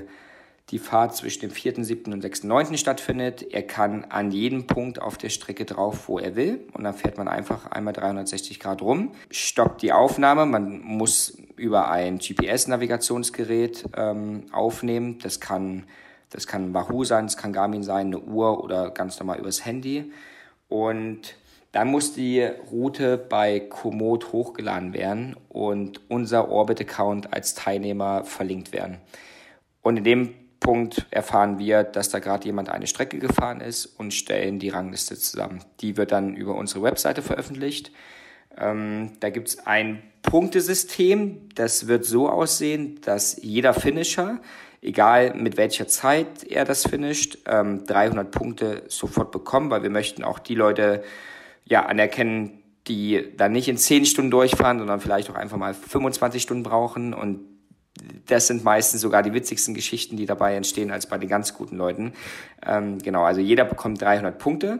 die Fahrt zwischen dem 4., und 6., stattfindet. Er kann an jedem Punkt auf der Strecke drauf, wo er will. Und dann fährt man einfach einmal 360 Grad rum, stoppt die Aufnahme. Man muss über ein GPS-Navigationsgerät ähm, aufnehmen. Das kann, das kann Wahoo sein, das kann Garmin sein, eine Uhr oder ganz normal übers Handy. Und dann muss die Route bei Komoot hochgeladen werden und unser Orbit-Account als Teilnehmer verlinkt werden. Und in dem Punkt erfahren wir, dass da gerade jemand eine Strecke gefahren ist und stellen die Rangliste zusammen. Die wird dann über unsere Webseite veröffentlicht. Ähm, da gibt es ein Punktesystem, das wird so aussehen, dass jeder Finisher, egal mit welcher Zeit er das finisht, ähm, 300 Punkte sofort bekommt, weil wir möchten auch die Leute ja, anerkennen, die dann nicht in 10 Stunden durchfahren, sondern vielleicht auch einfach mal 25 Stunden brauchen. Und das sind meistens sogar die witzigsten Geschichten, die dabei entstehen, als bei den ganz guten Leuten. Ähm, genau, also jeder bekommt 300 Punkte.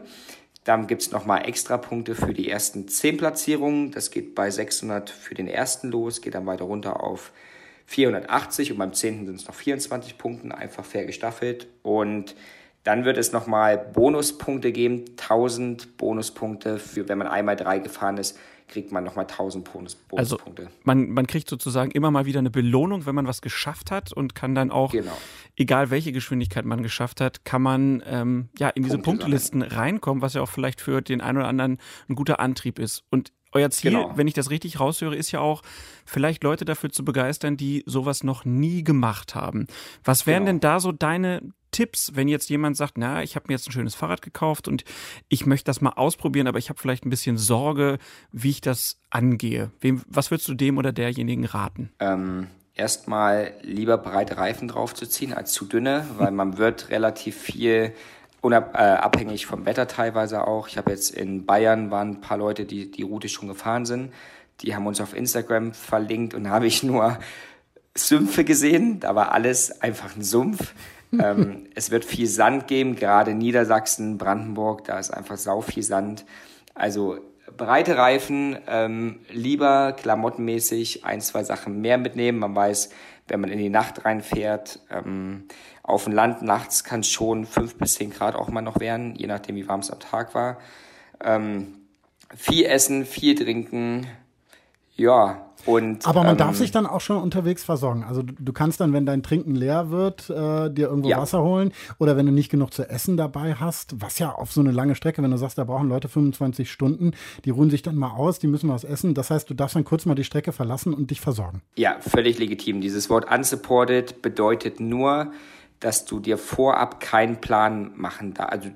Dann gibt's nochmal extra Punkte für die ersten 10 Platzierungen. Das geht bei 600 für den ersten los, geht dann weiter runter auf 480 und beim 10. sind es noch 24 Punkten, einfach fair gestaffelt. Und dann wird es nochmal Bonuspunkte geben, 1000 Bonuspunkte für, wenn man einmal drei gefahren ist, kriegt man nochmal 1000 Bonus, also Bonuspunkte. Also man, man kriegt sozusagen immer mal wieder eine Belohnung, wenn man was geschafft hat und kann dann auch, genau. egal welche Geschwindigkeit man geschafft hat, kann man ähm, ja in diese Punkte Punktelisten sammeln. reinkommen, was ja auch vielleicht für den einen oder anderen ein guter Antrieb ist. Und euer Ziel, genau. wenn ich das richtig raushöre, ist ja auch, vielleicht Leute dafür zu begeistern, die sowas noch nie gemacht haben. Was wären genau. denn da so deine Tipps, wenn jetzt jemand sagt, na, ich habe mir jetzt ein schönes Fahrrad gekauft und ich möchte das mal ausprobieren, aber ich habe vielleicht ein bisschen Sorge, wie ich das angehe. Wem, was würdest du dem oder derjenigen raten? Ähm, Erstmal lieber breite Reifen draufzuziehen als zu dünne, weil man wird relativ viel unabhängig äh, vom Wetter teilweise auch. Ich habe jetzt in Bayern waren ein paar Leute, die die Route schon gefahren sind. Die haben uns auf Instagram verlinkt und da [laughs] habe ich nur Sümpfe gesehen. Da war alles einfach ein Sumpf ähm, es wird viel Sand geben, gerade Niedersachsen, Brandenburg, da ist einfach sau viel Sand. Also breite Reifen, ähm, lieber klamottenmäßig ein, zwei Sachen mehr mitnehmen. Man weiß, wenn man in die Nacht reinfährt, ähm, auf dem Land nachts kann es schon fünf bis zehn Grad auch mal noch werden, je nachdem wie warm es am Tag war. Ähm, viel essen, viel trinken, ja, und, Aber man ähm, darf sich dann auch schon unterwegs versorgen. Also du, du kannst dann, wenn dein Trinken leer wird, äh, dir irgendwo ja. Wasser holen oder wenn du nicht genug zu essen dabei hast, was ja auf so eine lange Strecke, wenn du sagst, da brauchen Leute 25 Stunden, die ruhen sich dann mal aus, die müssen was essen. Das heißt, du darfst dann kurz mal die Strecke verlassen und dich versorgen. Ja, völlig legitim. Dieses Wort unsupported bedeutet nur, dass du dir vorab keinen Plan machen darfst. Also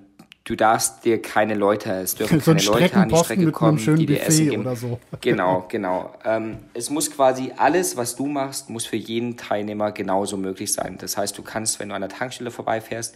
du darfst dir keine Leute, es dürfen [laughs] so keine Leute an die Strecke kommen, die dir Essen geben. Oder so. [laughs] Genau, genau. Ähm, es muss quasi alles, was du machst, muss für jeden Teilnehmer genauso möglich sein. Das heißt, du kannst, wenn du an der Tankstelle vorbeifährst,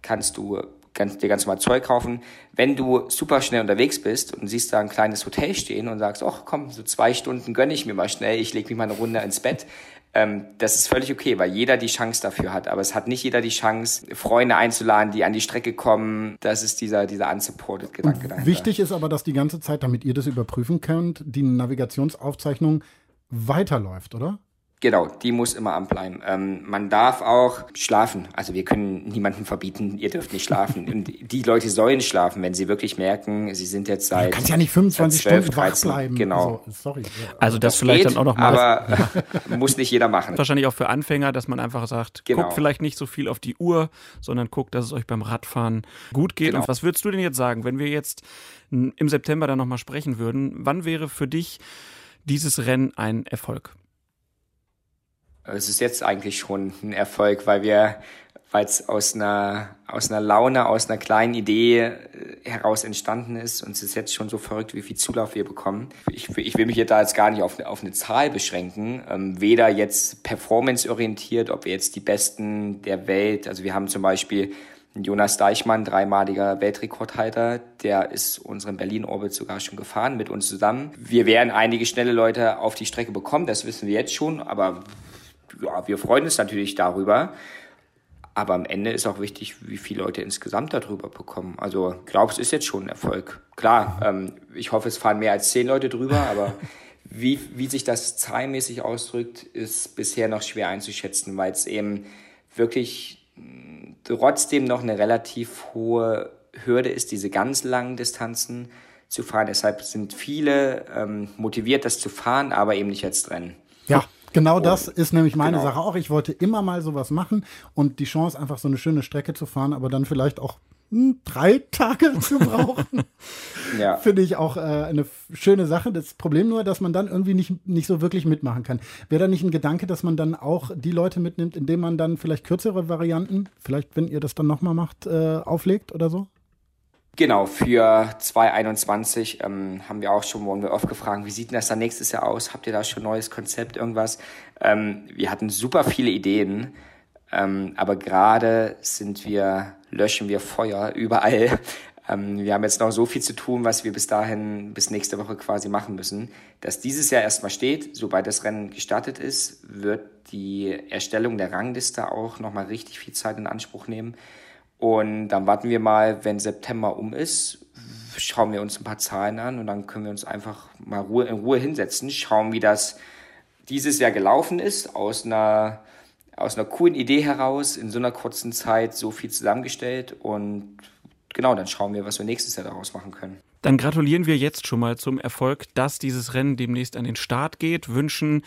kannst du ganz, dir ganz normal Zeug kaufen. Wenn du super schnell unterwegs bist und siehst da ein kleines Hotel stehen und sagst, ach komm, so zwei Stunden gönne ich mir mal schnell, ich lege mich mal eine Runde ins Bett, ähm, das ist völlig okay, weil jeder die Chance dafür hat. Aber es hat nicht jeder die Chance, Freunde einzuladen, die an die Strecke kommen. Das ist dieser, dieser unsupported Gedanke dahinter. Wichtig ist aber, dass die ganze Zeit, damit ihr das überprüfen könnt, die Navigationsaufzeichnung weiterläuft, oder? Genau, die muss immer anbleiben. Ähm, man darf auch schlafen. Also wir können niemandem verbieten, ihr dürft nicht schlafen. [laughs] Und die Leute sollen schlafen, wenn sie wirklich merken, sie sind jetzt seit. Du kannst ja nicht 25 12, Stunden 13, wach bleiben. Genau. Also, sorry. Also das, das vielleicht geht, dann auch noch mal. Aber [laughs] muss nicht jeder machen. Wahrscheinlich auch für Anfänger, dass man einfach sagt, genau. guckt vielleicht nicht so viel auf die Uhr, sondern guckt, dass es euch beim Radfahren gut geht. Genau. Und was würdest du denn jetzt sagen, wenn wir jetzt im September dann nochmal sprechen würden? Wann wäre für dich dieses Rennen ein Erfolg? Es ist jetzt eigentlich schon ein Erfolg, weil wir, weil es aus einer, aus einer Laune, aus einer kleinen Idee äh, heraus entstanden ist und es ist jetzt schon so verrückt, wie viel Zulauf wir bekommen. Ich, ich will mich jetzt da jetzt gar nicht auf, eine, auf eine Zahl beschränken, ähm, weder jetzt performanceorientiert, ob wir jetzt die Besten der Welt, also wir haben zum Beispiel Jonas Deichmann, dreimaliger Weltrekordhalter, der ist unseren Berlin-Orbit sogar schon gefahren mit uns zusammen. Wir werden einige schnelle Leute auf die Strecke bekommen, das wissen wir jetzt schon, aber ja, wir freuen uns natürlich darüber. Aber am Ende ist auch wichtig, wie viele Leute insgesamt darüber bekommen. Also, ich glaube, es ist jetzt schon ein Erfolg. Klar, ähm, ich hoffe, es fahren mehr als zehn Leute drüber, aber [laughs] wie, wie sich das zahlmäßig ausdrückt, ist bisher noch schwer einzuschätzen, weil es eben wirklich mm, trotzdem noch eine relativ hohe Hürde ist, diese ganz langen Distanzen zu fahren. Deshalb sind viele ähm, motiviert, das zu fahren, aber eben nicht als Rennen. Ja, Genau das ist nämlich meine genau. Sache auch. Ich wollte immer mal sowas machen und die Chance, einfach so eine schöne Strecke zu fahren, aber dann vielleicht auch hm, drei [laughs] Tage zu brauchen, [laughs] ja. finde ich auch äh, eine schöne Sache. Das Problem nur, dass man dann irgendwie nicht, nicht so wirklich mitmachen kann. Wäre da nicht ein Gedanke, dass man dann auch die Leute mitnimmt, indem man dann vielleicht kürzere Varianten, vielleicht wenn ihr das dann nochmal macht, äh, auflegt oder so? Genau, für 2021 ähm, haben wir auch schon, wurden wir oft gefragt, wie sieht denn das dann nächstes Jahr aus? Habt ihr da schon ein neues Konzept, irgendwas? Ähm, wir hatten super viele Ideen, ähm, aber gerade sind wir, löschen wir Feuer überall. [laughs] Ähm, wir haben jetzt noch so viel zu tun, was wir bis dahin, bis nächste Woche quasi machen müssen, dass dieses Jahr erstmal steht. Sobald das Rennen gestartet ist, wird die Erstellung der Rangliste auch nochmal richtig viel Zeit in Anspruch nehmen. Und dann warten wir mal, wenn September um ist, schauen wir uns ein paar Zahlen an und dann können wir uns einfach mal Ruhe, in Ruhe hinsetzen, schauen, wie das dieses Jahr gelaufen ist, aus einer, aus einer coolen Idee heraus, in so einer kurzen Zeit so viel zusammengestellt und genau, dann schauen wir, was wir nächstes Jahr daraus machen können. Dann gratulieren wir jetzt schon mal zum Erfolg, dass dieses Rennen demnächst an den Start geht, wünschen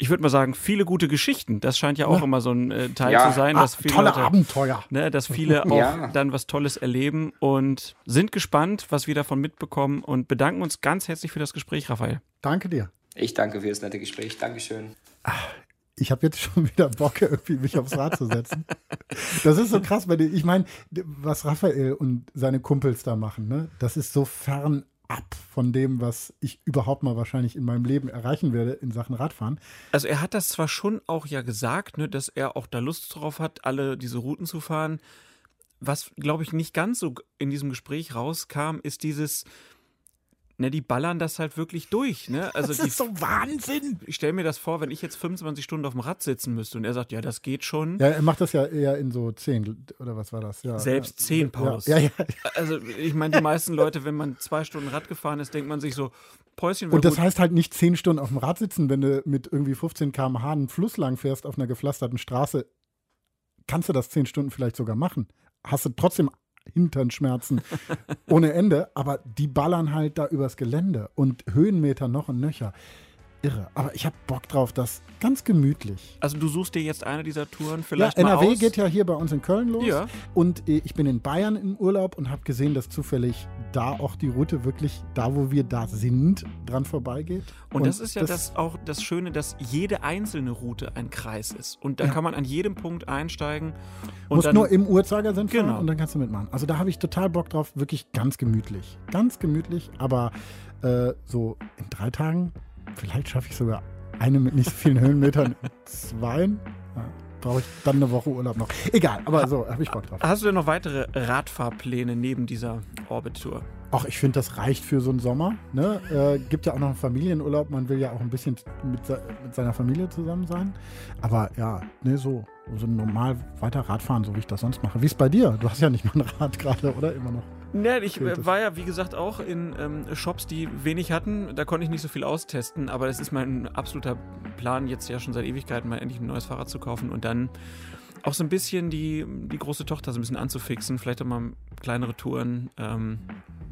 ich würde mal sagen, viele gute Geschichten. Das scheint ja auch ja. immer so ein äh, Teil ja. zu sein, dass ah, viele tolle Leute, Abenteuer, ne, dass viele [laughs] auch ja. dann was Tolles erleben und sind gespannt, was wir davon mitbekommen und bedanken uns ganz herzlich für das Gespräch, Raphael. Danke dir. Ich danke für das nette Gespräch. Dankeschön. Ach, ich habe jetzt schon [laughs] wieder Bock, irgendwie mich aufs Rad zu setzen. Das ist so krass, weil ich meine, was Raphael und seine Kumpels da machen, ne, das ist so fern ab von dem, was ich überhaupt mal wahrscheinlich in meinem Leben erreichen werde in Sachen Radfahren. Also er hat das zwar schon auch ja gesagt, ne, dass er auch da Lust drauf hat, alle diese Routen zu fahren. Was, glaube ich, nicht ganz so in diesem Gespräch rauskam, ist dieses, ne, die ballern das halt wirklich durch. Ne? Also das ist so Wahnsinn. Ich stelle mir das vor, wenn ich jetzt 25 Stunden auf dem Rad sitzen müsste und er sagt, ja, das geht schon. Ja, er macht das ja eher in so 10 oder was war das? Ja, Selbst 10 Pausen. Ja, ja, ja. Also ich meine, die meisten Leute, wenn man zwei Stunden Rad gefahren ist, denkt man sich so, Päuschen. Und das gut. heißt halt nicht 10 Stunden auf dem Rad sitzen, wenn du mit irgendwie 15 km/h einen Fluss lang fährst auf einer gepflasterten Straße. Kannst du das 10 Stunden vielleicht sogar machen? Hast du trotzdem Hinternschmerzen ohne Ende, aber die ballern halt da übers Gelände und Höhenmeter noch und nöcher irre. Aber ich habe Bock drauf, das ganz gemütlich. Also du suchst dir jetzt eine dieser Touren vielleicht ja, NRW aus. geht ja hier bei uns in Köln los. Ja. Und äh, ich bin in Bayern im Urlaub und habe gesehen, dass zufällig da auch die Route wirklich, da wo wir da sind, dran vorbeigeht. Und, und das ist ja das, das, auch das Schöne, dass jede einzelne Route ein Kreis ist. Und da ja. kann man an jedem Punkt einsteigen. Und Muss nur im Uhrzeigersinn fahren genau. und dann kannst du mitmachen. Also da habe ich total Bock drauf, wirklich ganz gemütlich. Ganz gemütlich, aber äh, so in drei Tagen Vielleicht schaffe ich sogar eine mit nicht so vielen Höhenmetern, zwei. Ja, Brauche ich dann eine Woche Urlaub noch. Egal, aber so habe ich Bock drauf. Hast du denn noch weitere Radfahrpläne neben dieser Orbit-Tour? Ach, ich finde, das reicht für so einen Sommer. Ne? Äh, gibt ja auch noch einen Familienurlaub. Man will ja auch ein bisschen mit, mit seiner Familie zusammen sein. Aber ja, ne, so, so normal weiter Radfahren, so wie ich das sonst mache. Wie ist es bei dir? Du hast ja nicht mal ein Rad gerade, oder? Immer noch. Ja, ich äh, war ja, wie gesagt, auch in ähm, Shops, die wenig hatten. Da konnte ich nicht so viel austesten, aber das ist mein absoluter Plan, jetzt ja schon seit Ewigkeiten mal endlich ein neues Fahrrad zu kaufen und dann auch so ein bisschen die, die große Tochter so ein bisschen anzufixen, vielleicht auch mal kleinere Touren. Ähm,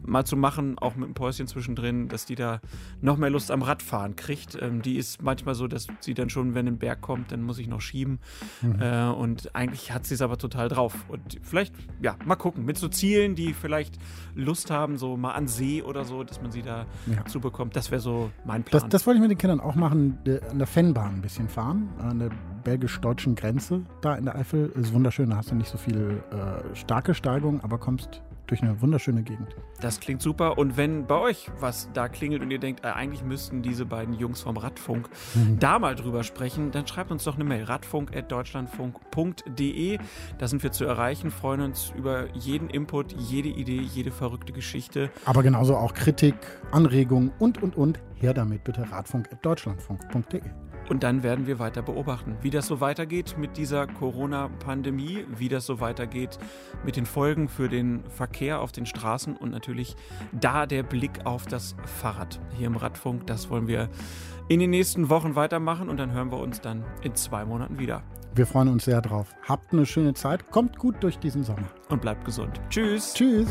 mal zu machen, auch mit einem Päuschen zwischendrin, dass die da noch mehr Lust am Radfahren kriegt. Ähm, die ist manchmal so, dass sie dann schon, wenn ein Berg kommt, dann muss ich noch schieben. Mhm. Äh, und eigentlich hat sie es aber total drauf. Und vielleicht, ja, mal gucken, mit so Zielen, die vielleicht Lust haben, so mal an See oder so, dass man sie da ja. zubekommt. Das wäre so mein Plan. Das, das wollte ich mit den Kindern auch machen, an der Fennbahn ein bisschen fahren, an der belgisch-deutschen Grenze da in der Eifel. Ist wunderschön, da hast du nicht so viel äh, starke Steigung, aber kommst durch eine wunderschöne Gegend. Das klingt super. Und wenn bei euch was da klingelt und ihr denkt, äh, eigentlich müssten diese beiden Jungs vom Radfunk mhm. da mal drüber sprechen, dann schreibt uns doch eine Mail. radfunk.deutschlandfunk.de. Da sind wir zu erreichen, freuen uns über jeden Input, jede Idee, jede verrückte Geschichte. Aber genauso auch Kritik, Anregungen und, und, und. Her damit bitte radfunk.deutschlandfunk.de. Und dann werden wir weiter beobachten, wie das so weitergeht mit dieser Corona-Pandemie, wie das so weitergeht mit den Folgen für den Verkehr auf den Straßen und natürlich da der Blick auf das Fahrrad hier im Radfunk. Das wollen wir in den nächsten Wochen weitermachen und dann hören wir uns dann in zwei Monaten wieder. Wir freuen uns sehr drauf. Habt eine schöne Zeit, kommt gut durch diesen Sommer. Und bleibt gesund. Tschüss. Tschüss.